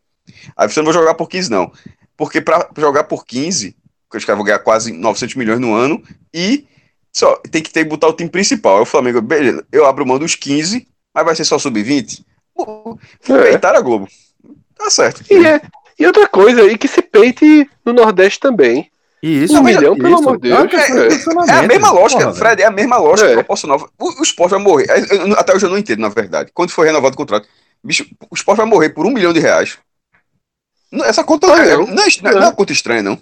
Aí você não vou jogar por 15 não, porque pra jogar por 15, porque os caras vão ganhar quase 900 milhões no ano, e só tem que ter que botar o time principal. Aí o Flamengo, beleza, eu abro mão dos 15, mas vai ser só sub-20? É. Peitar a Globo. Tá certo. E, é, e outra coisa, e que se peite no Nordeste também. E isso, Um milhão, pelo amor de É Deus. É. É posicionamento. a mesma lógica, Porra, Fred, é a mesma lógica É. proporcional. O, o esporte vai morrer. É, até hoje eu não entendo, na verdade. Quando foi renovado o contrato, bicho, o esporte vai morrer por um milhão de reais. Não, essa conta não, é, não, é, não, é uma conta estranha, não.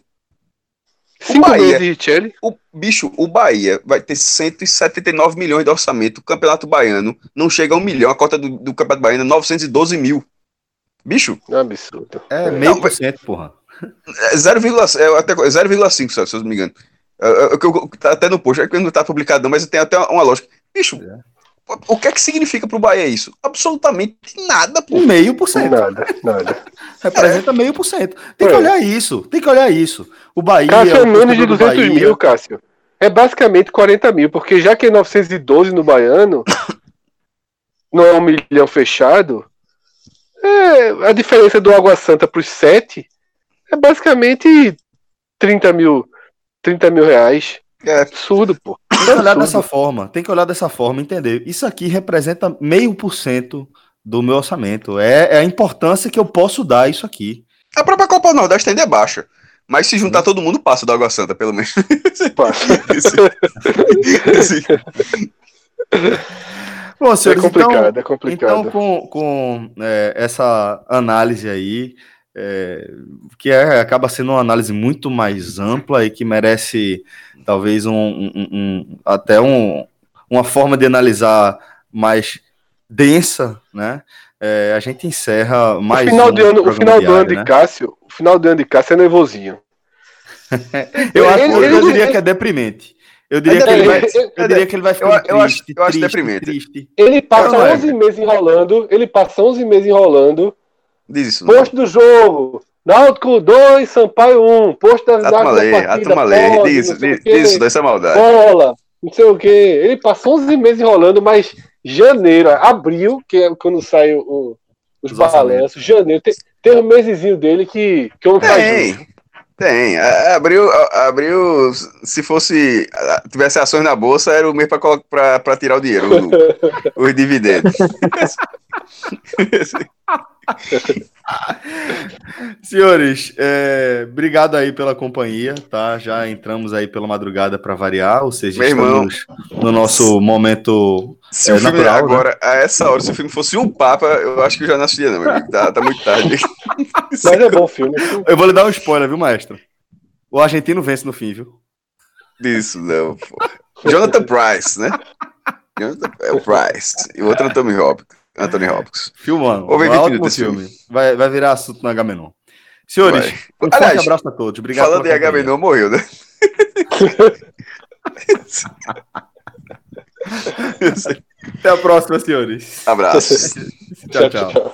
Cinco Bahia, meses de O bicho, o Bahia vai ter 179 milhões de orçamento. O Campeonato Baiano não chega a um milhão. A cota do, do Campeonato Baiano é 912 mil. Bicho. É absurdo. É meio por cento, porra. É 0,5, se eu não me engano. É, é, é, tá até no post, é que não tá publicado, mas tem até uma lógica. Bicho, é. o que é que significa pro Bahia isso? Absolutamente nada, pô. Meio por cento. Nada, nada. Representa meio por cento. Tem que olhar isso, tem que olhar isso. O Bahia. Cássio é menos de 200 Bahia... mil, Cássio. É basicamente 40 mil, porque já que é 912 no Baiano, não é um milhão fechado, é, a diferença do Água Santa para os 7 é basicamente 30 mil 30 mil reais. É absurdo, pô. Tem que olhar dessa forma, tem que olhar dessa forma, entender. Isso aqui representa meio por cento do meu orçamento. É, é, a importância que eu posso dar a isso aqui. A própria Copa Nordeste ainda é baixa. Mas se juntar todo mundo, passa da Água Santa, pelo menos. Passa. Bom, senhores, é complicado, então, é complicado. Então, com, com é, essa análise aí, é, que é, acaba sendo uma análise muito mais ampla e que merece talvez um, um, um até um, uma forma de analisar mais densa, né? É, a gente encerra mais o final, de ano, o final do ano de né? Cássio, o final do ano de Cássio é nervosinho. eu, acho, ele, eu, eu diria que é deprimente. Eu diria, que ele, vai, eu diria que ele vai ficar eu, triste, eu acho, eu acho deprimente. Triste. Ele passa 11 meses enrolando, ele passa 11 meses enrolando, Diz isso. Posto do jogo. Náutico 2, Sampaio 1. Um, posto da, da, partida. A turma lê, diz, diz, isso, dessa maldade. Bola, não sei o que. Ele passou 11 meses enrolando, mas janeiro, abril, que é quando sai o, os balanços, janeiro, tem, tem um mesezinho dele que, que eu não Tem, tem. Abril, abril, se fosse, tivesse ações na bolsa, era o mês para tirar o dinheiro, os dividendos. Senhores, é, obrigado aí pela companhia, tá? Já entramos aí pela madrugada para variar, ou seja, Meu estamos irmão, no nosso momento se é, o filme natural, né? agora, né? a essa hora, se o filme fosse um papa, eu acho que eu já não assistia, não. Tá, tá muito tarde. Mas é bom filme. Eu vou lhe dar um spoiler, viu, maestro? O argentino vence no fim, viu? Isso, não, pô. Jonathan Price, né? Jonathan é o Price. E o outro é o Tommy Hopkins. Anthony Hopkins. Filmando. Ou ver ótimo filme. filme. Vai, vai virar assunto no Agamenon. Senhores, vai. um Aliás, forte abraço a todos. Obrigado falando em Agamenon, morreu, né? Até a próxima, senhores. Abraço. tchau, tchau. tchau.